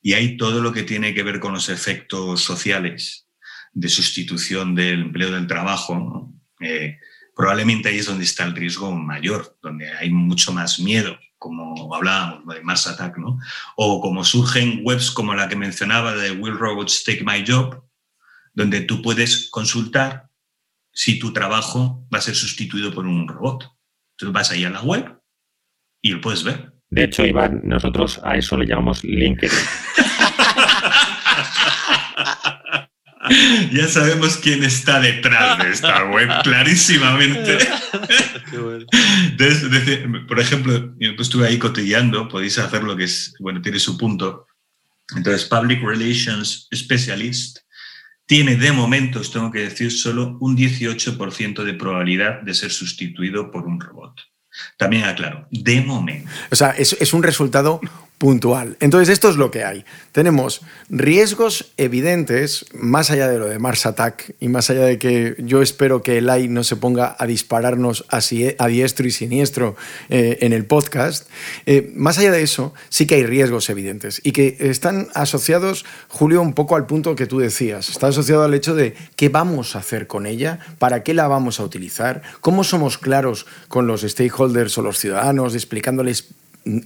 Y hay todo lo que tiene que ver con los efectos sociales de sustitución del empleo del trabajo. Eh, probablemente ahí es donde está el riesgo mayor, donde hay mucho más miedo, como hablábamos de Mars Attack, ¿no? O como surgen webs como la que mencionaba de Will Robots Take My Job, donde tú puedes consultar si tu trabajo va a ser sustituido por un robot. Entonces vas ahí a la web y lo puedes ver. De hecho, Iván, nosotros a eso le llamamos LinkedIn. ya sabemos quién está detrás de esta web, clarísimamente. por ejemplo, yo estuve ahí cotilleando, podéis hacer lo que es, bueno, tiene su punto. Entonces, Public Relations Specialist tiene de momento, os tengo que decir, solo un 18% de probabilidad de ser sustituido por un robot. También aclaro, de momento. O sea, es, es un resultado puntual. Entonces, esto es lo que hay. Tenemos riesgos evidentes, más allá de lo de Mars Attack y más allá de que yo espero que el AI no se ponga a dispararnos así, a diestro y siniestro eh, en el podcast. Eh, más allá de eso, sí que hay riesgos evidentes y que están asociados, Julio, un poco al punto que tú decías. Está asociado al hecho de qué vamos a hacer con ella, para qué la vamos a utilizar, cómo somos claros con los stakeholders o los ciudadanos, explicándoles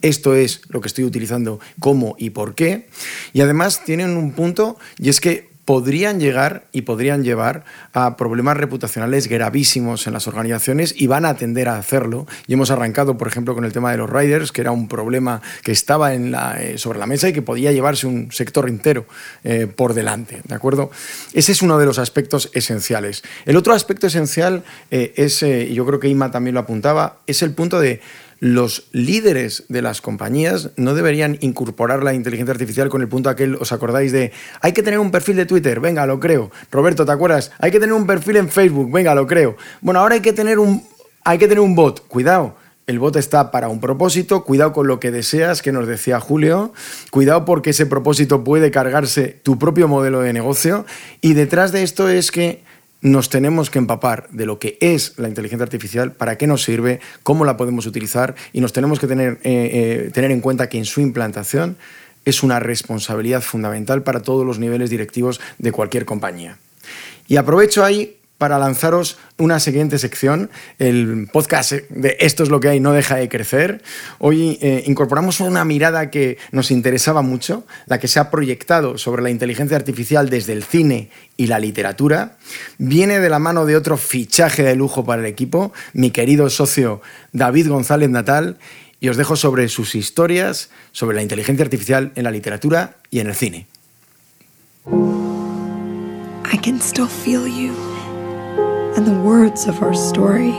esto es lo que estoy utilizando, cómo y por qué. Y además tienen un punto y es que podrían llegar y podrían llevar a problemas reputacionales gravísimos en las organizaciones y van a tender a hacerlo. Y hemos arrancado, por ejemplo, con el tema de los riders, que era un problema que estaba en eh, sobre la mesa y que podía llevarse un sector entero eh, por delante. ¿De acuerdo? Ese es uno de los aspectos esenciales. El otro aspecto esencial eh, es, y yo creo que Ima también lo apuntaba, es el punto de los líderes de las compañías no deberían incorporar la inteligencia artificial con el punto aquel, ¿os acordáis de, hay que tener un perfil de Twitter? Venga, lo creo. Roberto, ¿te acuerdas? Hay que tener un perfil en Facebook, venga, lo creo. Bueno, ahora hay que tener un, hay que tener un bot, cuidado. El bot está para un propósito, cuidado con lo que deseas, que nos decía Julio, cuidado porque ese propósito puede cargarse tu propio modelo de negocio y detrás de esto es que nos tenemos que empapar de lo que es la inteligencia artificial, para qué nos sirve, cómo la podemos utilizar y nos tenemos que tener, eh, eh, tener en cuenta que en su implantación es una responsabilidad fundamental para todos los niveles directivos de cualquier compañía. Y aprovecho ahí para lanzaros una siguiente sección, el podcast de Esto es lo que hay, no deja de crecer. Hoy eh, incorporamos una mirada que nos interesaba mucho, la que se ha proyectado sobre la inteligencia artificial desde el cine y la literatura. Viene de la mano de otro fichaje de lujo para el equipo, mi querido socio David González Natal, y os dejo sobre sus historias sobre la inteligencia artificial en la literatura y en el cine. And the words of our story.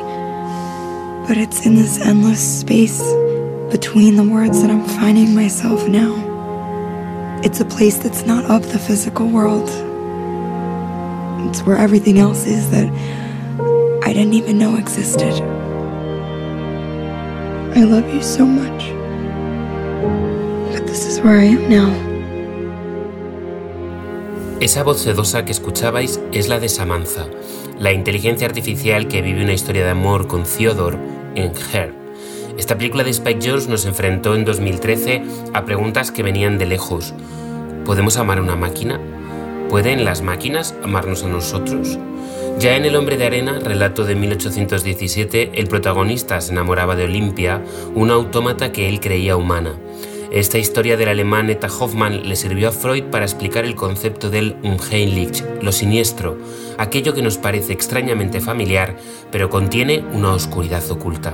But it's in this endless space between the words that I'm finding myself now. It's a place that's not of the physical world. It's where everything else is that I didn't even know existed. I love you so much. But this is where I am now. Esa voz sedosa que escuchabais es la de Samantha, la inteligencia artificial que vive una historia de amor con Theodore en Her. Esta película de Spike Jones nos enfrentó en 2013 a preguntas que venían de lejos. ¿Podemos amar a una máquina? ¿Pueden las máquinas amarnos a nosotros? Ya en El hombre de arena, relato de 1817, el protagonista se enamoraba de Olimpia, una autómata que él creía humana. Esta historia del alemán Eta Hoffmann le sirvió a Freud para explicar el concepto del Unheimlich, lo siniestro, aquello que nos parece extrañamente familiar, pero contiene una oscuridad oculta.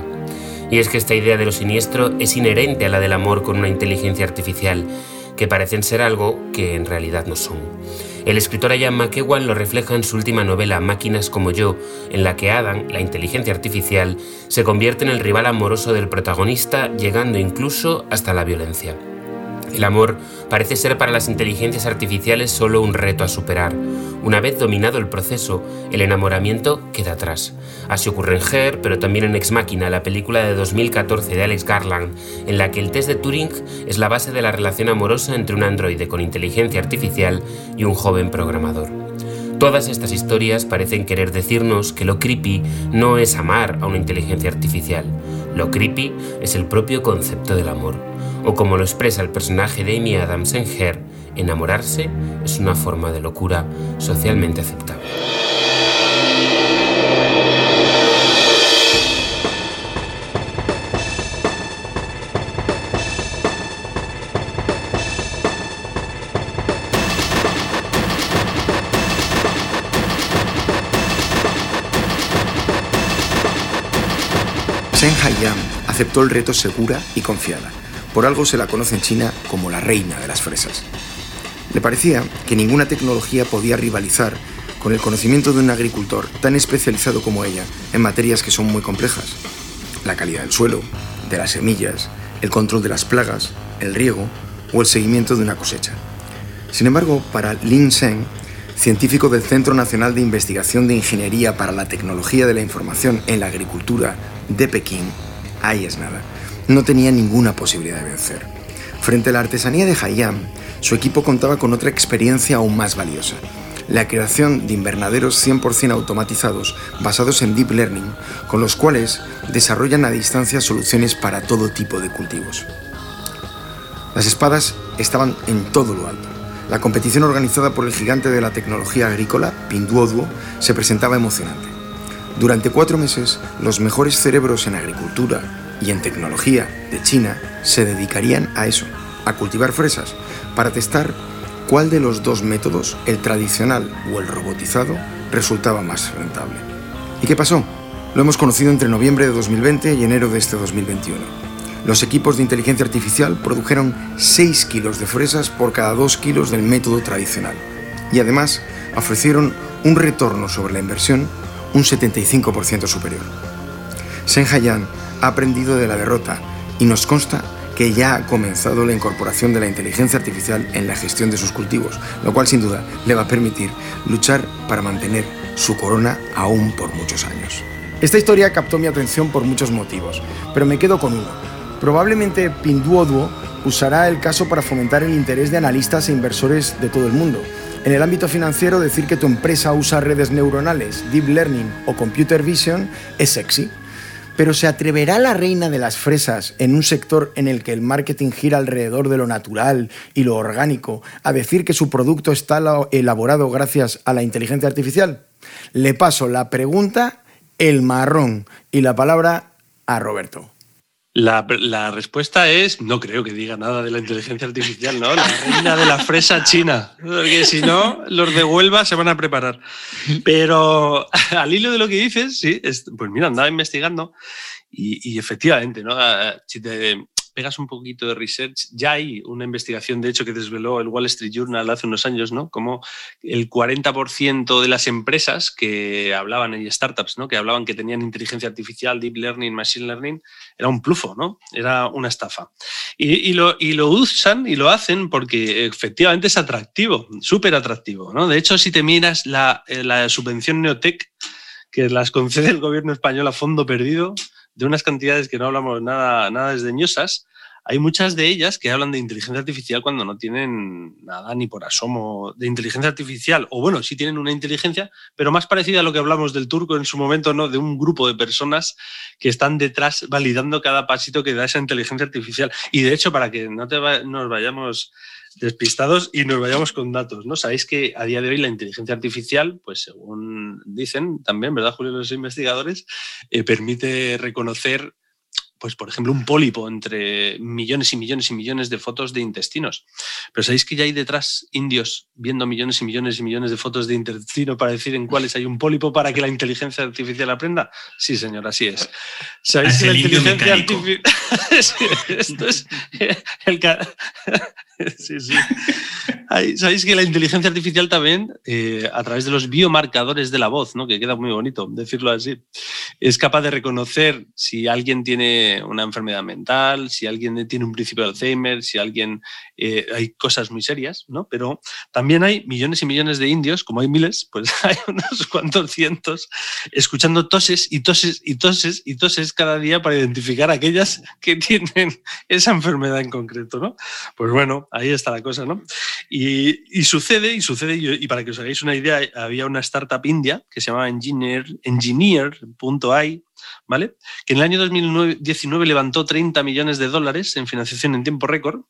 Y es que esta idea de lo siniestro es inherente a la del amor con una inteligencia artificial, que parecen ser algo que en realidad no son. El escritor Ian McEwan lo refleja en su última novela Máquinas como yo, en la que Adam, la inteligencia artificial, se convierte en el rival amoroso del protagonista, llegando incluso hasta la violencia. El amor parece ser para las inteligencias artificiales solo un reto a superar. Una vez dominado el proceso, el enamoramiento queda atrás. Así ocurre en Her, pero también en Ex Machina, la película de 2014 de Alex Garland, en la que el test de Turing es la base de la relación amorosa entre un androide con inteligencia artificial y un joven programador. Todas estas historias parecen querer decirnos que lo creepy no es amar a una inteligencia artificial. Lo creepy es el propio concepto del amor. O como lo expresa el personaje de Amy Adams en Her, enamorarse es una forma de locura socialmente aceptable. Haiyang aceptó el reto segura y confiada. Por algo se la conoce en China como la reina de las fresas. Le parecía que ninguna tecnología podía rivalizar con el conocimiento de un agricultor tan especializado como ella en materias que son muy complejas. La calidad del suelo, de las semillas, el control de las plagas, el riego o el seguimiento de una cosecha. Sin embargo, para Lin Sheng, científico del Centro Nacional de Investigación de Ingeniería para la Tecnología de la Información en la Agricultura de Pekín, ahí es nada. No tenía ninguna posibilidad de vencer. Frente a la artesanía de Haiyang, su equipo contaba con otra experiencia aún más valiosa, la creación de invernaderos 100% automatizados basados en Deep Learning, con los cuales desarrollan a distancia soluciones para todo tipo de cultivos. Las espadas estaban en todo lo alto. La competición organizada por el gigante de la tecnología agrícola, Pinduoduo, se presentaba emocionante. Durante cuatro meses, los mejores cerebros en agricultura y en tecnología de China se dedicarían a eso, a cultivar fresas, para testar cuál de los dos métodos, el tradicional o el robotizado, resultaba más rentable. ¿Y qué pasó? Lo hemos conocido entre noviembre de 2020 y enero de este 2021. Los equipos de inteligencia artificial produjeron 6 kilos de fresas por cada 2 kilos del método tradicional. Y además ofrecieron un retorno sobre la inversión un 75% superior. Shen ha aprendido de la derrota y nos consta que ya ha comenzado la incorporación de la inteligencia artificial en la gestión de sus cultivos, lo cual sin duda le va a permitir luchar para mantener su corona aún por muchos años. Esta historia captó mi atención por muchos motivos, pero me quedo con uno. Probablemente Pinduoduo usará el caso para fomentar el interés de analistas e inversores de todo el mundo. En el ámbito financiero, decir que tu empresa usa redes neuronales, deep learning o computer vision es sexy. Pero ¿se atreverá la reina de las fresas en un sector en el que el marketing gira alrededor de lo natural y lo orgánico a decir que su producto está elaborado gracias a la inteligencia artificial? Le paso la pregunta, el marrón y la palabra a Roberto. La, la, respuesta es, no creo que diga nada de la inteligencia artificial, ¿no? La reina de la fresa china. Porque si no, los de Huelva se van a preparar. Pero al hilo de lo que dices, sí, pues mira, andaba investigando y, y efectivamente, ¿no? Si te, pegas un poquito de research, ya hay una investigación, de hecho, que desveló el Wall Street Journal hace unos años, ¿no? Como el 40% de las empresas que hablaban, y startups, ¿no? Que hablaban que tenían inteligencia artificial, deep learning, machine learning, era un plufo, ¿no? Era una estafa. Y, lo, y lo usan y lo hacen porque efectivamente es atractivo, súper atractivo, ¿no? De hecho, si te miras la, eh, la subvención Neotech, que las concede el gobierno español a fondo perdido, de unas cantidades que no hablamos nada, nada desdeñosas, hay muchas de ellas que hablan de inteligencia artificial cuando no tienen nada ni por asomo de inteligencia artificial, o bueno, sí tienen una inteligencia, pero más parecida a lo que hablamos del turco en su momento, ¿no? De un grupo de personas que están detrás validando cada pasito que da esa inteligencia artificial. Y de hecho, para que no nos vayamos despistados y nos vayamos con datos, ¿no? Sabéis que a día de hoy la inteligencia artificial, pues según dicen también, ¿verdad, Julio, los investigadores, eh, permite reconocer pues por ejemplo, un pólipo entre millones y millones y millones de fotos de intestinos. Pero ¿sabéis que ya hay detrás indios viendo millones y millones y millones de fotos de intestino para decir en cuáles hay un pólipo para que la inteligencia artificial aprenda? Sí, señor, así es. ¿Sabéis que la inteligencia artificial... Esto es el... sí, sí. Sabéis que la inteligencia artificial también, eh, a través de los biomarcadores de la voz, ¿no? que queda muy bonito decirlo así, es capaz de reconocer si alguien tiene una enfermedad mental, si alguien tiene un principio de Alzheimer, si alguien... Eh, hay cosas muy serias, ¿no? pero también hay millones y millones de indios, como hay miles, pues hay unos cuantos cientos, escuchando toses y toses y toses y toses cada día para identificar aquellas que tienen esa enfermedad en concreto. ¿no? Pues bueno, ahí está la cosa, ¿no? Y, sucede, y sucede, y, para que os hagáis una idea, había una startup india que se llamaba Engineer, Engineer.ai, ¿vale? Que en el año 2019 levantó 30 millones de dólares en financiación en tiempo récord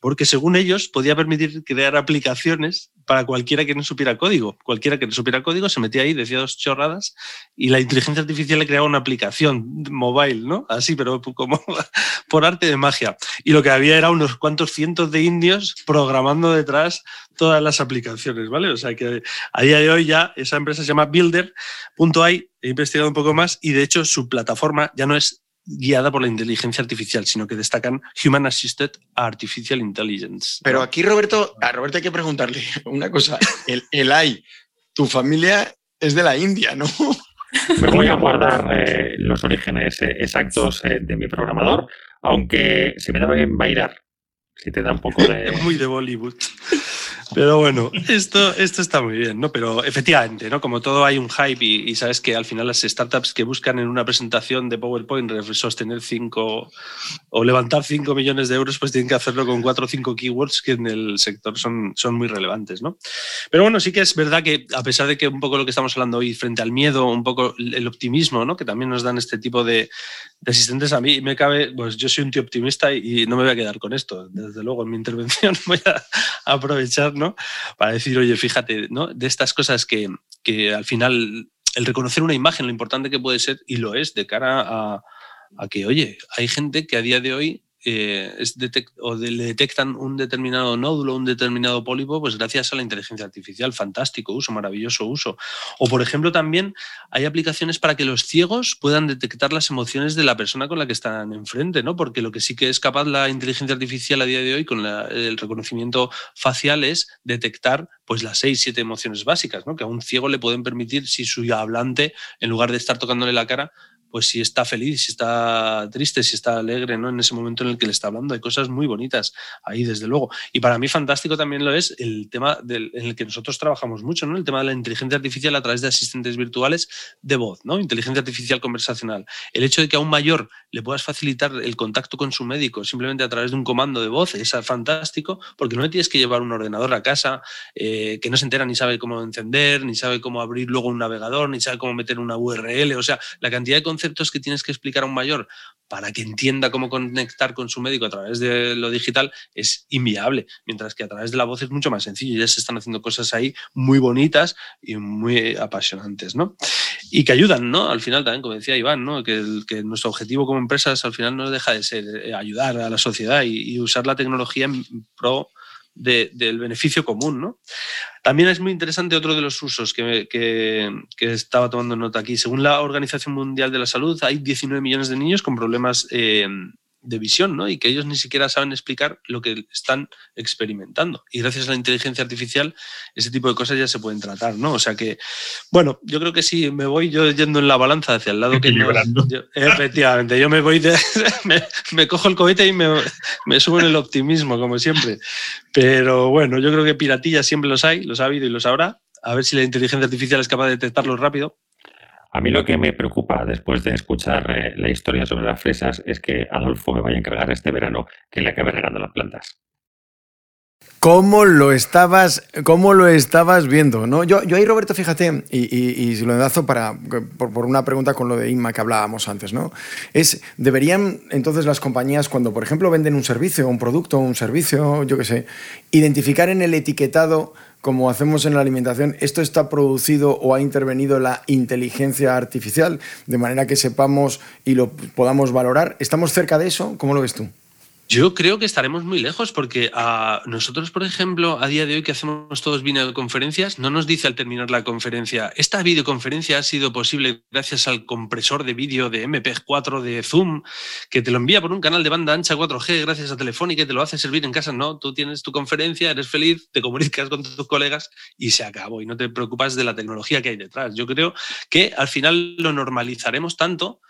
porque según ellos podía permitir crear aplicaciones para cualquiera que no supiera código. Cualquiera que no supiera código se metía ahí, decía dos chorradas y la inteligencia artificial le creaba una aplicación mobile, ¿no? Así, pero como por arte de magia. Y lo que había era unos cuantos cientos de indios programando detrás todas las aplicaciones, ¿vale? O sea que a día de hoy ya esa empresa se llama Builder.ai, he investigado un poco más y de hecho su plataforma ya no es guiada por la inteligencia artificial, sino que destacan Human Assisted Artificial Intelligence. Pero aquí, Roberto, a Roberto hay que preguntarle una cosa. El, el AI, tu familia es de la India, ¿no? Me voy a guardar eh, los orígenes eh, exactos eh, de mi programador, aunque se me da bien bailar. Si te da un poco de. Muy de Bollywood. Pero bueno, esto, esto está muy bien, ¿no? Pero efectivamente, ¿no? Como todo hay un hype y, sabes que al final las startups que buscan en una presentación de PowerPoint sostener 5 o levantar 5 millones de euros, pues tienen que hacerlo con 4 o 5 keywords que en el sector son, son muy relevantes, ¿no? Pero bueno, sí que es verdad que a pesar de que un poco lo que estamos hablando hoy frente al miedo, un poco el optimismo, ¿no? Que también nos dan este tipo de, asistentes a mí, me cabe, pues yo soy un tío optimista y, no me voy a quedar con esto. Desde luego, en mi intervención voy a aprovechar para decir, oye, fíjate, ¿no? De estas cosas que, que al final el reconocer una imagen, lo importante que puede ser, y lo es, de cara a, a que, oye, hay gente que a día de hoy eh, o le detectan un determinado nódulo, un determinado pólipo, pues gracias a la inteligencia artificial. Fantástico uso, maravilloso uso. O, por ejemplo, también hay aplicaciones para que los ciegos puedan detectar las emociones de la persona con la que están enfrente, ¿no? Porque lo que sí que es capaz la inteligencia artificial a día de hoy con el reconocimiento facial es detectar pues las seis, siete emociones básicas, ¿no? Que a un ciego le pueden permitir, si su hablante, en lugar de estar tocándole la cara, pues si está feliz, si está triste, si está alegre, ¿no? En ese momento en el que le está hablando, hay cosas muy bonitas ahí, desde luego. Y para mí fantástico también lo es el tema del, en el que nosotros trabajamos mucho, ¿no? El tema de la inteligencia artificial a través de asistentes virtuales de voz, ¿no? Inteligencia artificial conversacional. El hecho de que a un mayor le puedas facilitar el contacto con su médico simplemente a través de un comando de voz es fantástico, porque no le tienes que llevar un ordenador a casa eh, que no se entera ni sabe cómo encender, ni sabe cómo abrir luego un navegador, ni sabe cómo meter una URL. O sea, la cantidad de conceptos que tienes que explicar a un mayor para que entienda cómo conectar con su médico a través de lo digital es inviable, mientras que a través de la voz es mucho más sencillo. Ya se están haciendo cosas ahí muy bonitas y muy apasionantes, ¿no? Y que ayudan, ¿no? Al final también, como decía Iván, ¿no? Que, que nuestro objetivo como empresas al final no deja de ser eh, ayudar a la sociedad y, y usar la tecnología en pro del beneficio común. ¿no? También es muy interesante otro de los usos que, que, estaba tomando nota aquí. Según la Organización Mundial de la Salud, hay 19 millones de niños con problemas eh, de visión, ¿no? Y que ellos ni siquiera saben explicar lo que están experimentando. Y gracias a la inteligencia artificial, ese tipo de cosas ya se pueden tratar, ¿no? O sea que, bueno, yo creo que sí, me voy yo yendo en la balanza hacia el lado que yo, efectivamente, yo me voy de, me, cojo el cohete y me, me subo en el optimismo, como siempre. Pero bueno, yo creo que piratillas siempre los hay, los ha habido y los habrá. A ver si la inteligencia artificial es capaz de detectarlos rápido a mí lo que me preocupa después de escuchar eh, la historia sobre las fresas es que Adolfo me vaya a encargar este verano que le acabe regando las plantas. ¿Cómo lo estabas, cómo lo estabas viendo? ¿no? Yo, yo ahí, Roberto, fíjate, y, y, lo enlazo para, por, una pregunta con lo de Inma que hablábamos antes, ¿no? Es, ¿deberían entonces las compañías, cuando por ejemplo venden un servicio, un producto, un servicio, yo qué sé, identificar en el etiquetado como hacemos en la alimentación, esto está producido o ha intervenido la inteligencia artificial, de manera que sepamos y lo podamos valorar. ¿Estamos cerca de eso? ¿Cómo lo ves tú? Yo creo que estaremos muy lejos porque a nosotros, por ejemplo, a día de hoy que hacemos todos videoconferencias, no nos dice al terminar la conferencia, esta videoconferencia ha sido posible gracias al compresor de vídeo de MP4 de Zoom, que te lo envía por un canal de banda ancha 4G gracias a Telefónica y te lo hace servir en casa. No, tú tienes tu conferencia, eres feliz, te comunicas con tus colegas y se acabó y no te preocupas de la tecnología que hay detrás. Yo creo que al final lo normalizaremos tanto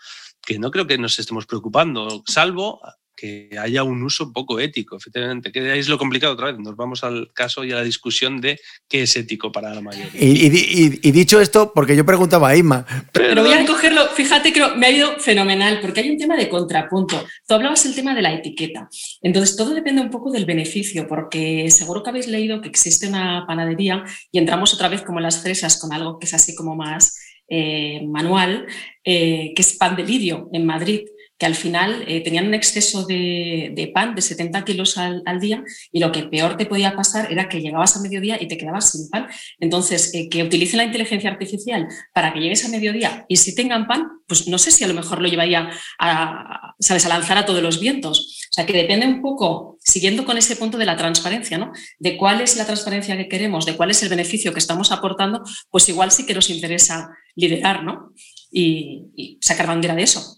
que no creo que nos estemos preocupando, salvo que haya un uso poco ético, efectivamente. Que ahí es lo complicado otra vez. Nos vamos al caso y a la discusión de qué es ético para la mayoría. Y, dicho esto, porque yo preguntaba a Isma. Pero, voy a cogerlo, fíjate que me ha ido fenomenal, porque hay un tema de contrapunto. Tú hablabas el tema de la etiqueta. Entonces, todo depende un poco del beneficio, porque seguro que habéis leído que existe una panadería y entramos otra vez como en las fresas con algo que es así como más eh, manual, eh, que es pan de lirio en Madrid que al final eh, tenían un exceso de, pan de 70 kilos al, día y lo que peor te podía pasar era que llegabas a mediodía y te quedabas sin pan. Entonces, eh, que utilicen la inteligencia artificial para que llegues a mediodía y si tengan pan, pues no sé si a lo mejor lo llevaría a, ¿sabes? a lanzar a todos los vientos. O sea, que depende un poco, siguiendo con ese punto de la transparencia, ¿no? De cuál es la transparencia que queremos, de cuál es el beneficio que estamos aportando, pues igual sí que nos interesa liderar, ¿no? Y, y sacar bandera de eso.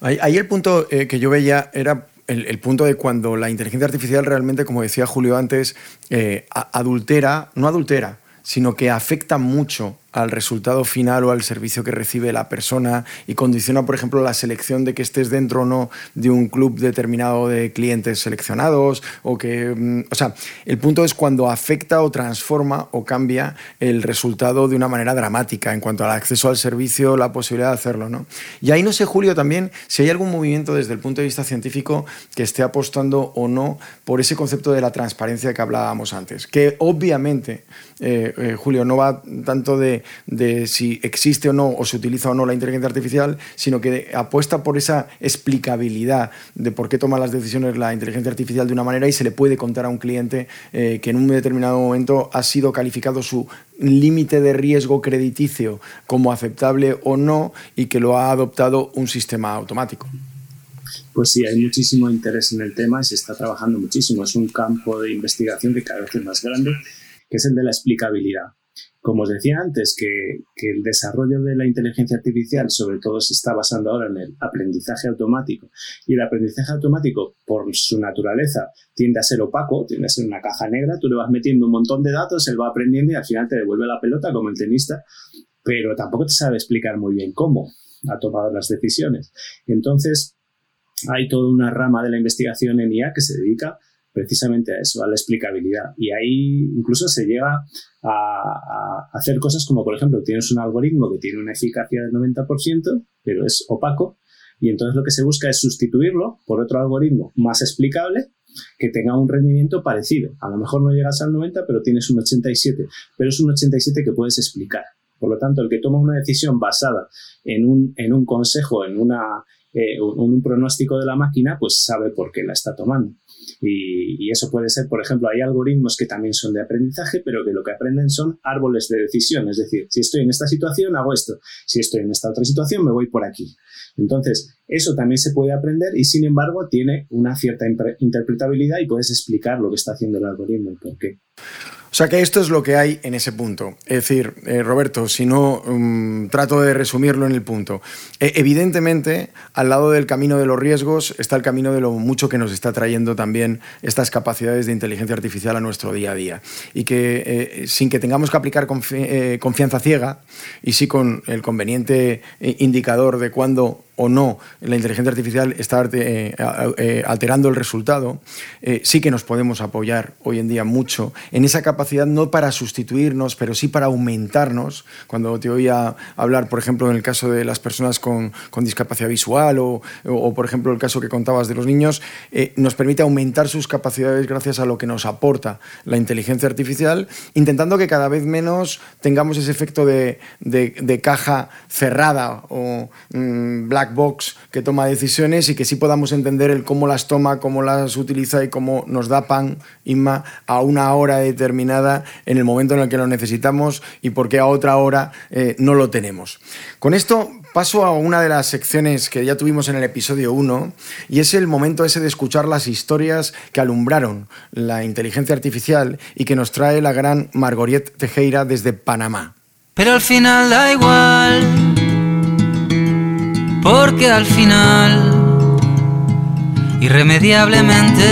Ahí, el punto eh, que yo veía era el, punto de cuando la inteligencia artificial realmente, como decía Julio antes, eh, adultera, no adultera, sino que afecta mucho al resultado final o al servicio que recibe la persona y condiciona, por ejemplo, la selección de que estés dentro o no de un club determinado de clientes seleccionados o que, mm, o sea, el punto es cuando afecta o transforma o cambia el resultado de una manera dramática en cuanto al acceso al servicio, la posibilidad de hacerlo, ¿no? Y ahí no sé, Julio, también si hay algún movimiento desde el punto de vista científico que esté apostando o no por ese concepto de la transparencia que hablábamos antes, que obviamente, eh, eh, Julio, no va tanto de de, si existe o no, o se utiliza o no la inteligencia artificial, sino que apuesta por esa explicabilidad de por qué toma las decisiones la inteligencia artificial de una manera y se le puede contar a un cliente eh, que en un determinado momento ha sido calificado su límite de riesgo crediticio como aceptable o no y que lo ha adoptado un sistema automático. Pues sí, hay muchísimo interés en el tema y se está trabajando muchísimo. Es un campo de investigación que cada vez es más grande, que es el de la explicabilidad. Como os decía antes, que, el desarrollo de la inteligencia artificial sobre todo se está basando ahora en el aprendizaje automático. Y el aprendizaje automático por su naturaleza tiende a ser opaco, tiende a ser una caja negra, tú le vas metiendo un montón de datos, él va aprendiendo y al final te devuelve la pelota como el tenista, pero tampoco te sabe explicar muy bien cómo ha tomado las decisiones. Entonces, hay toda una rama de la investigación en IA que se dedica precisamente a eso, a la explicabilidad. Y ahí incluso se llega a, hacer cosas como, por ejemplo, tienes un algoritmo que tiene una eficacia del 90%, pero es opaco, y entonces lo que se busca es sustituirlo por otro algoritmo más explicable que tenga un rendimiento parecido. A lo mejor no llegas al 90, pero tienes un 87, pero es un 87 que puedes explicar. Por lo tanto, el que toma una decisión basada en un, en un consejo, en una, eh, un pronóstico de la máquina, pues sabe por qué la está tomando. Y, eso puede ser, por ejemplo, hay algoritmos que también son de aprendizaje, pero que lo que aprenden son árboles de decisión. Es decir, si estoy en esta situación, hago esto. Si estoy en esta otra situación, me voy por aquí. Entonces, eso también se puede aprender y, sin embargo, tiene una cierta interpretabilidad y puedes explicar lo que está haciendo el algoritmo y por qué. O sea que esto es lo que hay en ese punto. Es decir, eh, Roberto, si no um, trato de resumirlo en el punto. E, evidentemente, al lado del camino de los riesgos está el camino de lo mucho que nos está trayendo también estas capacidades de inteligencia artificial a nuestro día a día. Y que eh, sin que tengamos que aplicar eh, confianza ciega y sí con el conveniente indicador de cuándo o no la inteligencia artificial está eh, eh, alterando el resultado, eh, sí que nos podemos apoyar hoy en día mucho en esa capacidad, no para sustituirnos, pero sí para aumentarnos. Cuando te oía hablar, por ejemplo, en el caso de las personas con, discapacidad visual o, por ejemplo, el caso que contabas de los niños, nos permite aumentar sus capacidades gracias a lo que nos aporta la inteligencia artificial, intentando que cada vez menos tengamos ese efecto de, caja cerrada o mm, black box que toma decisiones y que sí podamos entender el cómo las toma, cómo las utiliza y cómo nos da pan, Inma, a una hora determinada en el momento en el que lo necesitamos y por qué a otra hora eh, no lo tenemos. Con esto paso a una de las secciones que ya tuvimos en el episodio 1 y es el momento ese de escuchar las historias que alumbraron la inteligencia artificial y que nos trae la gran Margoriet Tejera desde Panamá. Pero al final da igual porque al final, irremediablemente,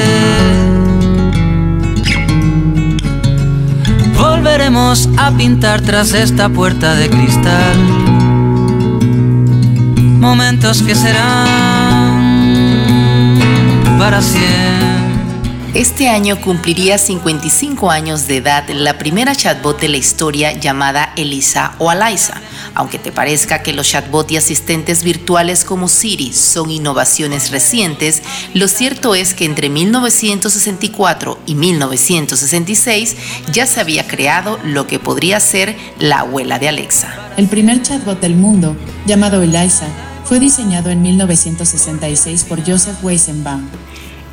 volveremos a pintar tras esta puerta de cristal momentos que serán para siempre. Este año cumpliría 55 años de edad la primera chatbot de la historia llamada Elisa o Alisa aunque te parezca que los chatbots y asistentes virtuales como Siri son innovaciones recientes, lo cierto es que entre 1964 y 1966 ya se había creado lo que podría ser la abuela de Alexa. El primer chatbot del mundo, llamado Eliza, fue diseñado en 1966 por Joseph Weizenbaum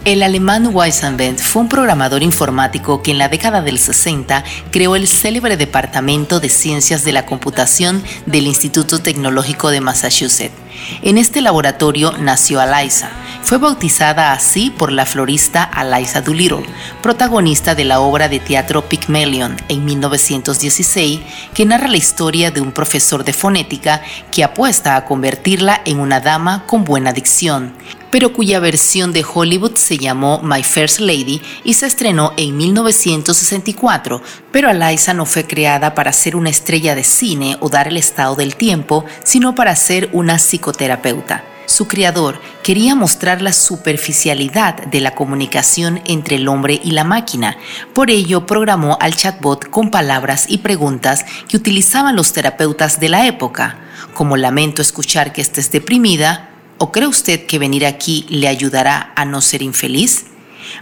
el alemán Weizenbend fue un programador informático que en la década del 60 creó el célebre Departamento de Ciencias de la Computación del Instituto Tecnológico de Massachusetts. En este laboratorio nació Eliza. Fue bautizada así por la florista Eliza Doolittle, protagonista de la obra de teatro Pygmalion en 1916, que narra la historia de un profesor de fonética que apuesta a convertirla en una dama con buena dicción pero cuya versión de Hollywood se llamó My First Lady y se estrenó en 1964, pero Eliza no fue creada para ser una estrella de cine o dar el estado del tiempo, sino para ser una psicoterapeuta. Su creador quería mostrar la superficialidad de la comunicación entre el hombre y la máquina. Por ello, programó al chatbot con palabras y preguntas que utilizaban los terapeutas de la época, como lamento escuchar que estés deprimida, ¿O cree usted que venir aquí le ayudará a no ser infeliz?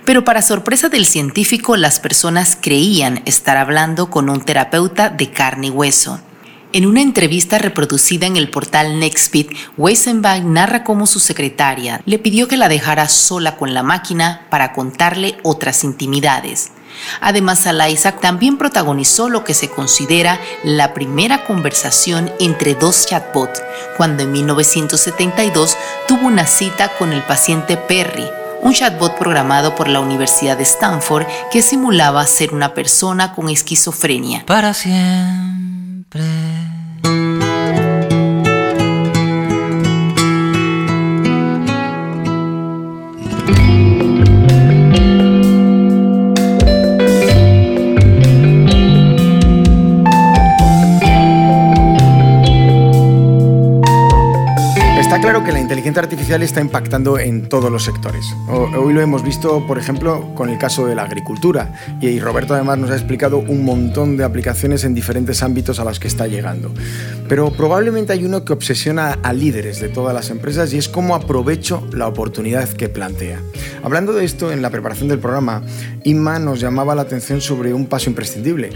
Pero para sorpresa del científico, las personas creían estar hablando con un terapeuta de carne y hueso. En una entrevista reproducida en el portal Nextbit, Weisenbach narra cómo su secretaria le pidió que la dejara sola con la máquina para contarle otras intimidades. Además, Alaisa también protagonizó lo que se considera la primera conversación entre dos chatbots, cuando en 1972 tuvo una cita con el paciente Perry, un chatbot programado por la Universidad de Stanford que simulaba ser una persona con esquizofrenia. Para siempre. Que la inteligencia artificial está impactando en todos los sectores. Hoy lo hemos visto, por ejemplo, con el caso de la agricultura. Y Roberto además nos ha explicado un montón de aplicaciones en diferentes ámbitos a las que está llegando. Pero probablemente hay uno que obsesiona a líderes de todas las empresas y es cómo aprovecho la oportunidad que plantea. Hablando de esto, en la preparación del programa, Inma nos llamaba la atención sobre un paso imprescindible,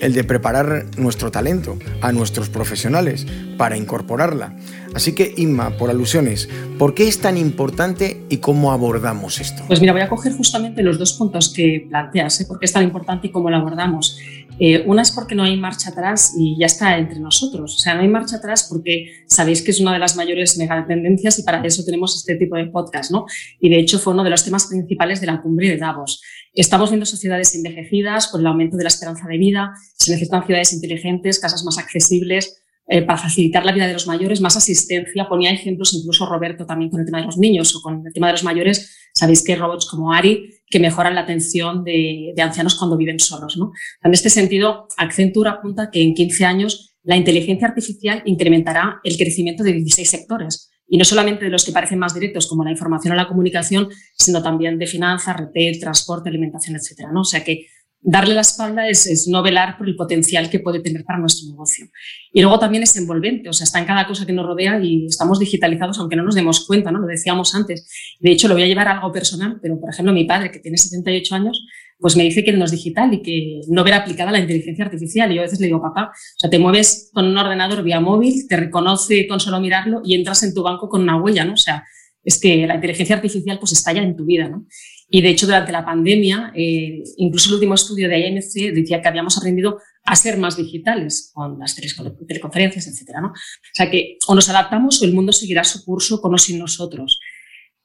el de preparar nuestro talento a nuestros profesionales para incorporarla. Así que, Inma, por alusiones, ¿por qué es tan importante y cómo abordamos esto? Pues mira, voy a coger justamente los dos puntos que planteas, ¿eh? por qué es tan importante y cómo lo abordamos. Eh, una es porque no hay marcha atrás y ya está entre nosotros. O sea, no hay marcha atrás porque sabéis que es una de las mayores megatendencias y para eso tenemos este tipo de podcast, ¿no? Y de hecho fue uno de los temas principales de la cumbre de Davos. Estamos viendo sociedades envejecidas por el aumento de la esperanza de vida, se necesitan ciudades inteligentes, casas más accesibles, eh, para facilitar la vida de los mayores, más asistencia. Ponía ejemplos incluso Roberto también con el tema de los niños o con el tema de los mayores. Sabéis que hay robots como Ari que mejoran la atención de, ancianos cuando viven solos. ¿no? En este sentido, Accenture apunta que en 15 años la inteligencia artificial incrementará el crecimiento de 16 sectores. Y no solamente de los que parecen más directos, como la información o la comunicación, sino también de finanzas, retail, transporte, alimentación, etc. ¿no? O sea que darle la espalda es, no velar por el potencial que puede tener para nuestro negocio. Y luego también es envolvente, o sea, está en cada cosa que nos rodea y estamos digitalizados aunque no nos demos cuenta, ¿no? Lo decíamos antes. De hecho, lo voy a llevar a algo personal, pero por ejemplo, mi padre, que tiene 78 años, pues me dice que no es digital y que no verá aplicada la inteligencia artificial. Y yo a veces le digo, papá, o sea, te mueves con un ordenador vía móvil, te reconoce con solo mirarlo y entras en tu banco con una huella, ¿no? O sea, es que la inteligencia artificial pues está ya en tu vida, ¿no? Y de hecho, durante la pandemia, eh, incluso el último estudio de IMC decía que habíamos aprendido a ser más digitales con las teleconferencias, etc. ¿no? O sea que o nos adaptamos o el mundo seguirá su curso con o sin nosotros.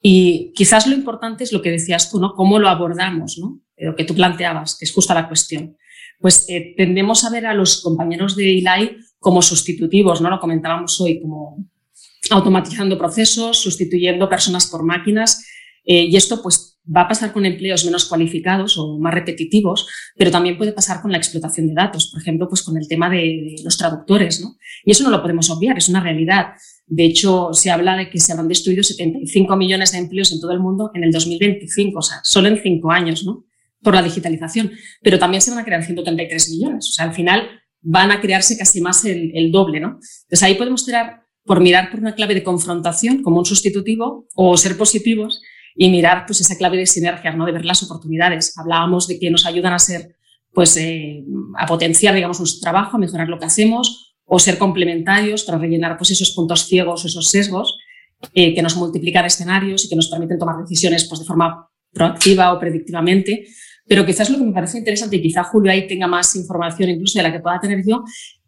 Y quizás lo importante es lo que decías tú, ¿no? Cómo lo abordamos, ¿no? Lo que tú planteabas, que es justa la cuestión. Pues eh, tendemos a ver a los compañeros de ILAI como sustitutivos, ¿no? Lo comentábamos hoy, como automatizando procesos, sustituyendo personas por máquinas. Eh, y esto, pues, va a pasar con empleos menos cualificados o más repetitivos, pero también puede pasar con la explotación de datos, por ejemplo, pues con el tema de, los traductores, ¿no? Y eso no lo podemos obviar, es una realidad. De hecho, se habla de que se habrán destruido 75 millones de empleos en todo el mundo en el 2025, o sea, solo en cinco años, ¿no? Por la digitalización. Pero también se van a crear 133 millones, o sea, al final van a crearse casi más el, el doble, ¿no? Entonces ahí podemos tirar por mirar por una clave de confrontación como un sustitutivo o ser positivos y mirar pues, esa clave de sinergias, ¿no? de ver las oportunidades. Hablábamos de que nos ayudan a ser, pues, eh, a potenciar digamos, nuestro trabajo, a mejorar lo que hacemos o ser complementarios para rellenar pues, esos puntos ciegos esos sesgos eh, que nos multiplican escenarios y que nos permiten tomar decisiones pues, de forma proactiva o predictivamente. Pero quizás lo que me parece interesante, y quizá Julio ahí tenga más información incluso de la que pueda tener yo,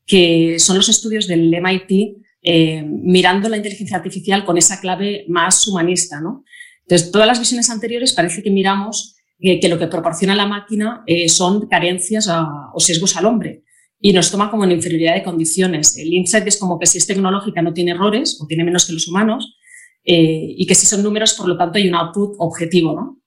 que son los estudios del MIT eh, mirando la inteligencia artificial con esa clave más humanista, ¿no? Entonces, todas las visiones anteriores parece que miramos que lo que proporciona la máquina eh, son carencias o sesgos al hombre y nos toma como en inferioridad de condiciones. El insight es como que si es tecnológica no tiene errores o tiene menos que los humanos eh, y que si son números, por lo tanto, hay un output objetivo. ¿no?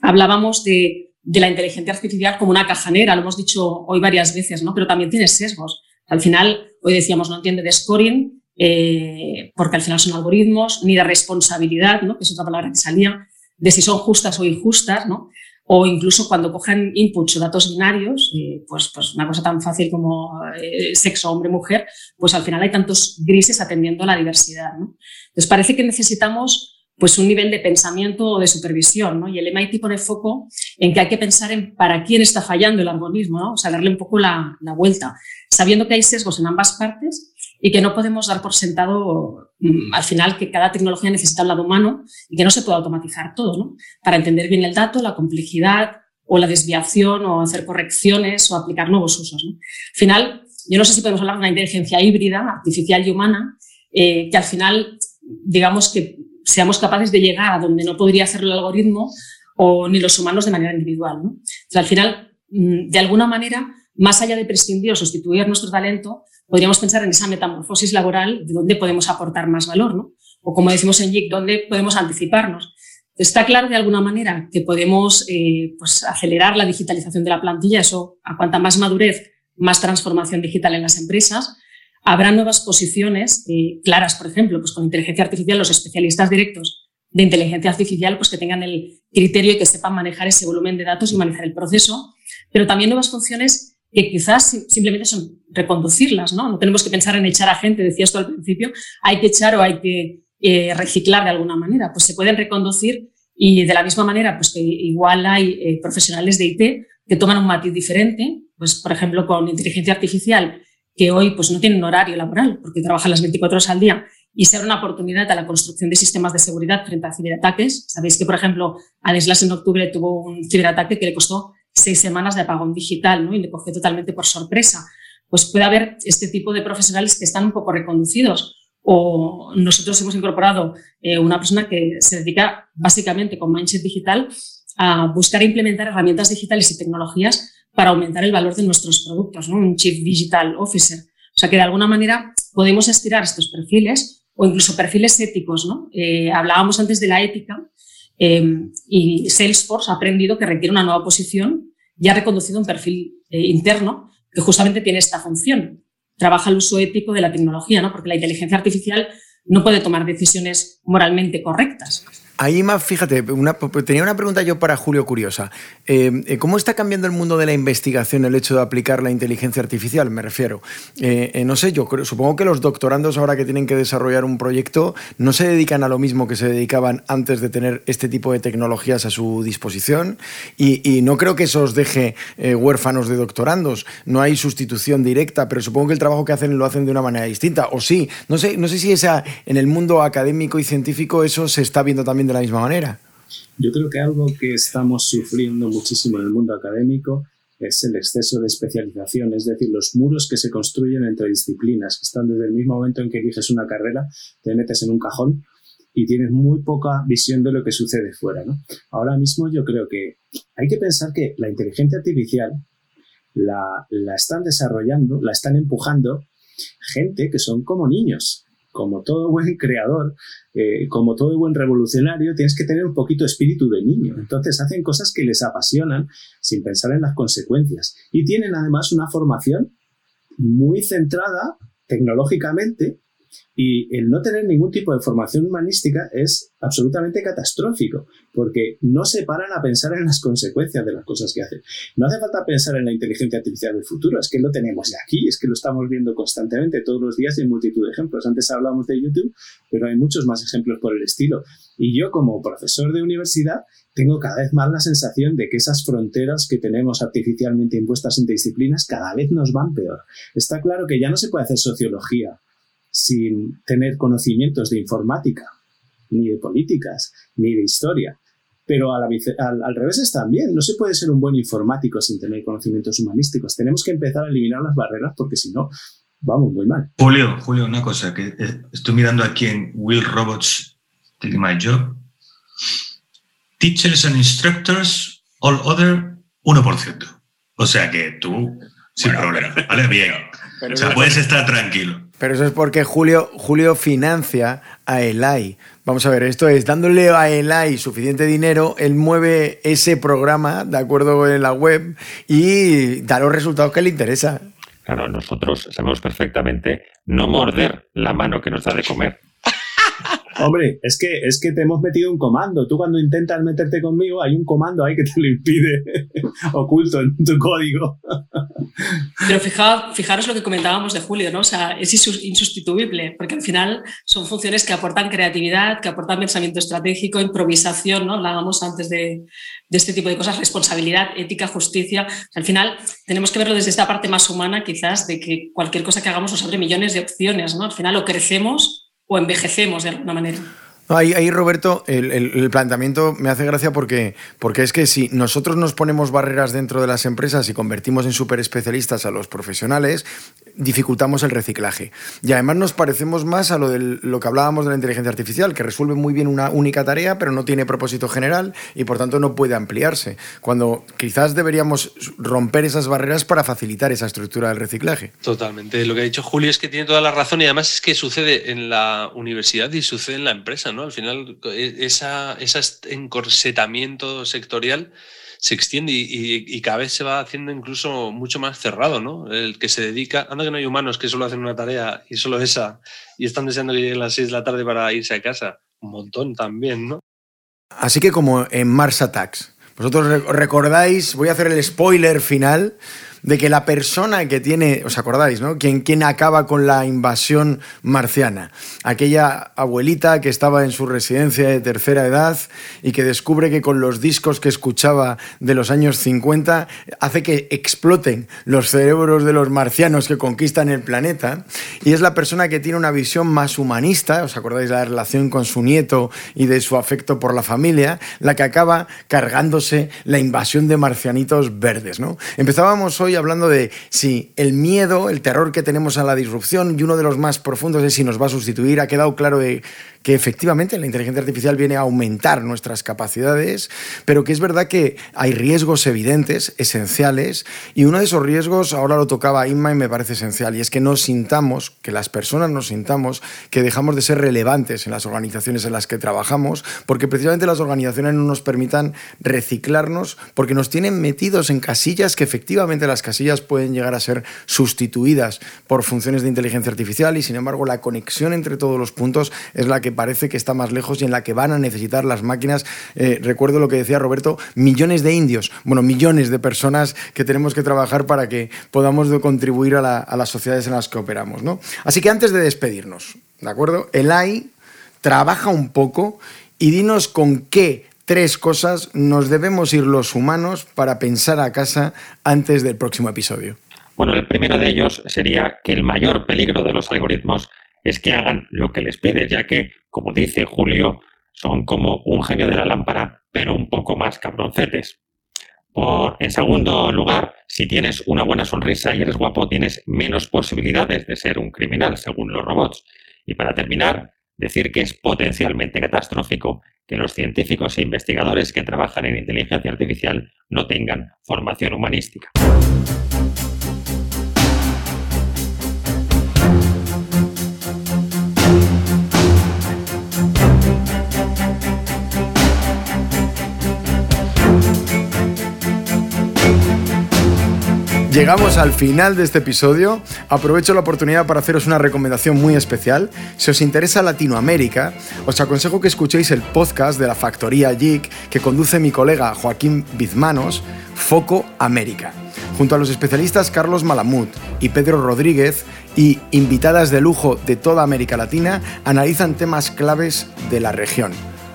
Hablábamos de, de, la inteligencia artificial como una cajanera, lo hemos dicho hoy varias veces, ¿no? pero también tiene sesgos. Al final, hoy decíamos, no entiende de scoring, eh, porque al final son algoritmos, ni de responsabilidad, ¿no? que es otra palabra que salía, de si son justas o injustas, ¿no? o incluso cuando cogen inputs o datos binarios, eh, pues, pues una cosa tan fácil como eh, sexo, hombre, mujer, pues al final hay tantos grises atendiendo a la diversidad. ¿no? Entonces parece que necesitamos pues un nivel de pensamiento o de supervisión, ¿no? Y el MIT pone foco en que hay que pensar en para quién está fallando el algoritmo, ¿no? O sea, darle un poco la, vuelta, sabiendo que hay sesgos en ambas partes y que no podemos dar por sentado mm, al final que cada tecnología necesita un lado humano y que no se puede automatizar todo, ¿no? Para entender bien el dato, la complejidad o la desviación o hacer correcciones o aplicar nuevos usos. ¿no? Al final, yo no sé si podemos hablar de una inteligencia híbrida, artificial y humana, eh, que al final, digamos que seamos capaces de llegar a donde no podría hacerlo el algoritmo o ni los humanos de manera individual. ¿no? al final, mm, de alguna manera, más allá de prescindir o sustituir nuestro talento, podríamos pensar en esa metamorfosis laboral de dónde podemos aportar más valor, ¿no? O como decimos en JIC, dónde podemos anticiparnos. Está claro de alguna manera que podemos eh, pues, acelerar la digitalización de la plantilla, eso a cuanta más madurez, más transformación digital en las empresas. Habrá nuevas posiciones eh, claras, por ejemplo, pues con inteligencia artificial, los especialistas directos de inteligencia artificial, pues que tengan el criterio y que sepan manejar ese volumen de datos y manejar el proceso, pero también nuevas funciones que quizás simplemente son reconducirlas, ¿no? No tenemos que pensar en echar a gente, decías tú al principio, hay que echar o hay que eh, reciclar de alguna manera, pues se pueden reconducir y de la misma manera, pues que igual hay eh, profesionales de IT que toman un matiz diferente, pues por ejemplo con inteligencia artificial, que hoy pues no tienen horario laboral porque trabajan las 24 horas al día y ser una oportunidad a la construcción de sistemas de seguridad frente a ciberataques. Sabéis que, por ejemplo, Adeslas en octubre tuvo un ciberataque que le costó seis semanas de apagón digital ¿no? y le cogió totalmente por sorpresa. Pues puede haber este tipo de profesionales que están un poco reconducidos. O nosotros hemos incorporado eh, una persona que se dedica básicamente con Mindset Digital a buscar e implementar herramientas digitales y tecnologías para aumentar el valor de nuestros productos, ¿no? un Chief Digital Officer. O sea que de alguna manera podemos estirar estos perfiles o incluso perfiles éticos. ¿no? Eh, hablábamos antes de la ética eh, y Salesforce ha aprendido que requiere una nueva posición y ha reconducido un perfil eh, interno que justamente tiene esta función. Trabaja el uso ético de la tecnología, ¿no? porque la inteligencia artificial no puede tomar decisiones moralmente correctas. Ahí más, fíjate, tenía una pregunta yo para Julio curiosa. Eh, eh, ¿Cómo está cambiando el mundo de la investigación el hecho de aplicar la inteligencia artificial? Me refiero. Eh, no sé, yo supongo que los doctorandos ahora que tienen que desarrollar un proyecto no se dedican a lo mismo que se dedicaban antes de tener este tipo de tecnologías a su disposición y, no creo que eso os deje huérfanos de doctorandos. No hay sustitución directa, pero supongo que el trabajo que hacen lo hacen de una manera distinta. O sí, no sé, no sé si esa, en el mundo académico y científico eso se está viendo también de la misma manera. Yo creo que algo que estamos sufriendo muchísimo en el mundo académico es el exceso de especialización, es decir, los muros que se construyen entre disciplinas, que están desde el mismo momento en que eliges una carrera, te metes en un cajón y tienes muy poca visión de lo que sucede fuera. Ahora mismo yo creo que hay que pensar que la inteligencia artificial la, la están desarrollando, la están empujando gente que son como niños, como todo buen creador, como todo buen revolucionario, tienes que tener un poquito espíritu de niño. Entonces hacen cosas que les apasionan sin pensar en las consecuencias. Y tienen además una formación muy centrada tecnológicamente y el no tener ningún tipo de formación humanística es absolutamente catastrófico, porque no se paran a pensar en las consecuencias de las cosas que hacen. No hace falta pensar en la inteligencia artificial del futuro, es que lo tenemos de aquí, es que lo estamos viendo constantemente todos los días en multitud de ejemplos. Antes hablamos de YouTube, pero hay muchos más ejemplos por el estilo. Y yo como profesor de universidad tengo cada vez más la sensación de que esas fronteras que tenemos artificialmente impuestas entre disciplinas cada vez nos van peor. Está claro que ya no se puede hacer sociología sin tener conocimientos de informática, ni de políticas, ni de historia. Pero al, al, revés es también. No se puede ser un buen informático sin tener conocimientos humanísticos. Tenemos que empezar a eliminar las barreras porque si no, vamos muy mal. Julio, Julio, una cosa que estoy mirando aquí en Will Robots Take My Job. Teachers and instructors, all other, 1%. O sea que tú, sin problema. ¿Vale? Bien. o sea, puedes estar tranquilo. Pero eso es porque Julio, Julio financia a Elai. Vamos a ver, esto es dándole a Elai suficiente dinero, él mueve ese programa de acuerdo con la web y da los resultados que le interesa. Claro, nosotros sabemos perfectamente no morder la mano que nos da de comer. Hombre, es que, es que te hemos metido un comando. Tú cuando intentas meterte conmigo, hay un comando ahí que te lo impide, oculto en tu código. Pero fijaos, fijaros lo que comentábamos de Julio, ¿no? O sea, es insustituible, porque al final son funciones que aportan creatividad, que aportan pensamiento estratégico, improvisación, ¿no? Hablábamos antes de, de este tipo de cosas, responsabilidad, ética, justicia. al final tenemos que verlo desde esta parte más humana, quizás, de que cualquier cosa que hagamos nos abre millones de opciones, ¿no? Al final o crecemos o envejecemos de alguna manera. Ahí, Roberto, el, planteamiento me hace gracia porque, porque es que si nosotros nos ponemos barreras dentro de las empresas y convertimos en super especialistas a los profesionales, dificultamos el reciclaje. Y además nos parecemos más a lo, de lo que hablábamos de la inteligencia artificial, que resuelve muy bien una única tarea, pero no tiene propósito general y por tanto no puede ampliarse. Cuando quizás deberíamos romper esas barreras para facilitar esa estructura del reciclaje. Totalmente. Lo que ha dicho Julio es que tiene toda la razón y además es que sucede en la universidad y sucede en la empresa, ¿no? Al final, e, esa, ese encorsetamiento sectorial se extiende y, cada vez se va haciendo incluso mucho más cerrado, ¿no? El que se dedica, anda que no hay humanos que solo hacen una tarea y solo esa, y están deseando que lleguen las 6 de la tarde para irse a casa. Un montón también, ¿no? Así que como en Mars Attacks, vosotros recordáis, voy a hacer el spoiler final, de que la persona que tiene, ¿os acordáis, no? Quien, quien acaba con la invasión marciana. Aquella abuelita que estaba en su residencia de tercera edad y que descubre que con los discos que escuchaba de los años 50 hace que exploten los cerebros de los marcianos que conquistan el planeta. Y es la persona que tiene una visión más humanista, ¿os acordáis de la relación con su nieto y de su afecto por la familia? La que acaba cargándose la invasión de marcianitos verdes, ¿no? Empezábamos hoy hablando de si el miedo, el terror que tenemos a la disrupción y uno de los más profundos es si nos va a sustituir. Ha quedado claro de que efectivamente la inteligencia artificial viene a aumentar nuestras capacidades, pero que es verdad que hay riesgos evidentes, esenciales, y uno de esos riesgos, ahora lo tocaba Inma y me parece esencial, y es que nos sintamos, que las personas nos sintamos, que dejamos de ser relevantes en las organizaciones en las que trabajamos, porque precisamente las organizaciones no nos permitan reciclarnos, porque nos tienen metidos en casillas que efectivamente las casillas pueden llegar a ser sustituidas por funciones de inteligencia artificial, y sin embargo la conexión entre todos los puntos es la que parece que está más lejos y en la que van a necesitar las máquinas. Eh, recuerdo lo que decía Roberto, millones de indios, bueno, millones de personas que tenemos que trabajar para que podamos contribuir a, las sociedades en las que operamos. ¿no? Así que antes de despedirnos, ¿de acuerdo? El AI trabaja un poco y dinos con qué tres cosas nos debemos ir los humanos para pensar a casa antes del próximo episodio. Bueno, el primero de ellos sería que el mayor peligro de los algoritmos es que hagan lo que les pides, ya que, como dice Julio, son como un genio de la lámpara, pero un poco más cabroncetes. Por, en segundo lugar, si tienes una buena sonrisa y eres guapo, tienes menos posibilidades de ser un criminal, según los robots. Y para terminar, decir que es potencialmente catastrófico que los científicos e investigadores que trabajan en inteligencia artificial no tengan formación humanística. Llegamos al final de este episodio. Aprovecho la oportunidad para haceros una recomendación muy especial. Si os interesa Latinoamérica, os aconsejo que escuchéis el podcast de la Factoría Geek que conduce mi colega Joaquín Bizmanos, Foco América. Junto a los especialistas Carlos Malamud y Pedro Rodríguez y invitadas de lujo de toda América Latina, analizan temas claves de la región.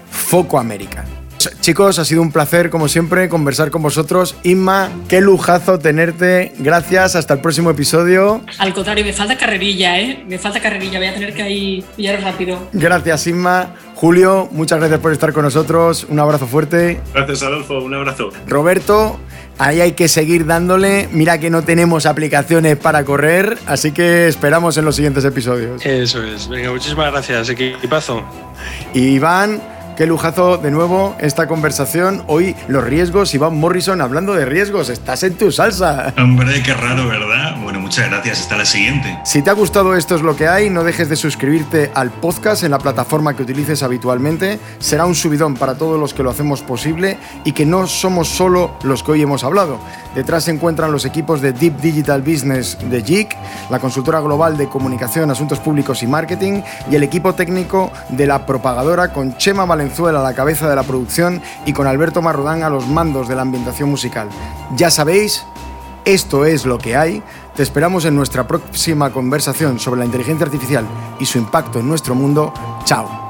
Foco América. Chicos, ha sido un placer, como siempre, conversar con vosotros. Inma, qué lujazo tenerte. Gracias, hasta el próximo episodio. Al contrario, me falta carrerilla, ¿eh? Me falta carrerilla, voy a tener que ahí pillar rápido. Gracias, Inma. Julio, muchas gracias por estar con nosotros. Un abrazo fuerte. Gracias, Adolfo. Un abrazo. Roberto, ahí hay que seguir dándole. Mira que no tenemos aplicaciones para correr, así que esperamos en los siguientes episodios. Eso es. Venga, muchísimas gracias, equipazo. Y Iván, Qué lujazo de nuevo esta conversación. Hoy los riesgos, Iván Morrison hablando de riesgos. Estás en tu salsa. Hombre, qué raro, ¿verdad? Bueno, muchas gracias. Hasta la siguiente. Si te ha gustado esto es lo que hay, no dejes de suscribirte al podcast en la plataforma que utilices habitualmente. Será un subidón para todos los que lo hacemos posible y que no somos solo los que hoy hemos hablado. Detrás se encuentran los equipos de Deep Digital Business de JIC, la consultora global de comunicación, asuntos públicos y marketing y el equipo técnico de la propagadora con Chema A la cabeza de la producción y con Alberto Marrodán a los mandos de la ambientación musical. Ya sabéis, esto es lo que hay. Te esperamos en nuestra próxima conversación sobre la inteligencia artificial y su impacto en nuestro mundo. Chao.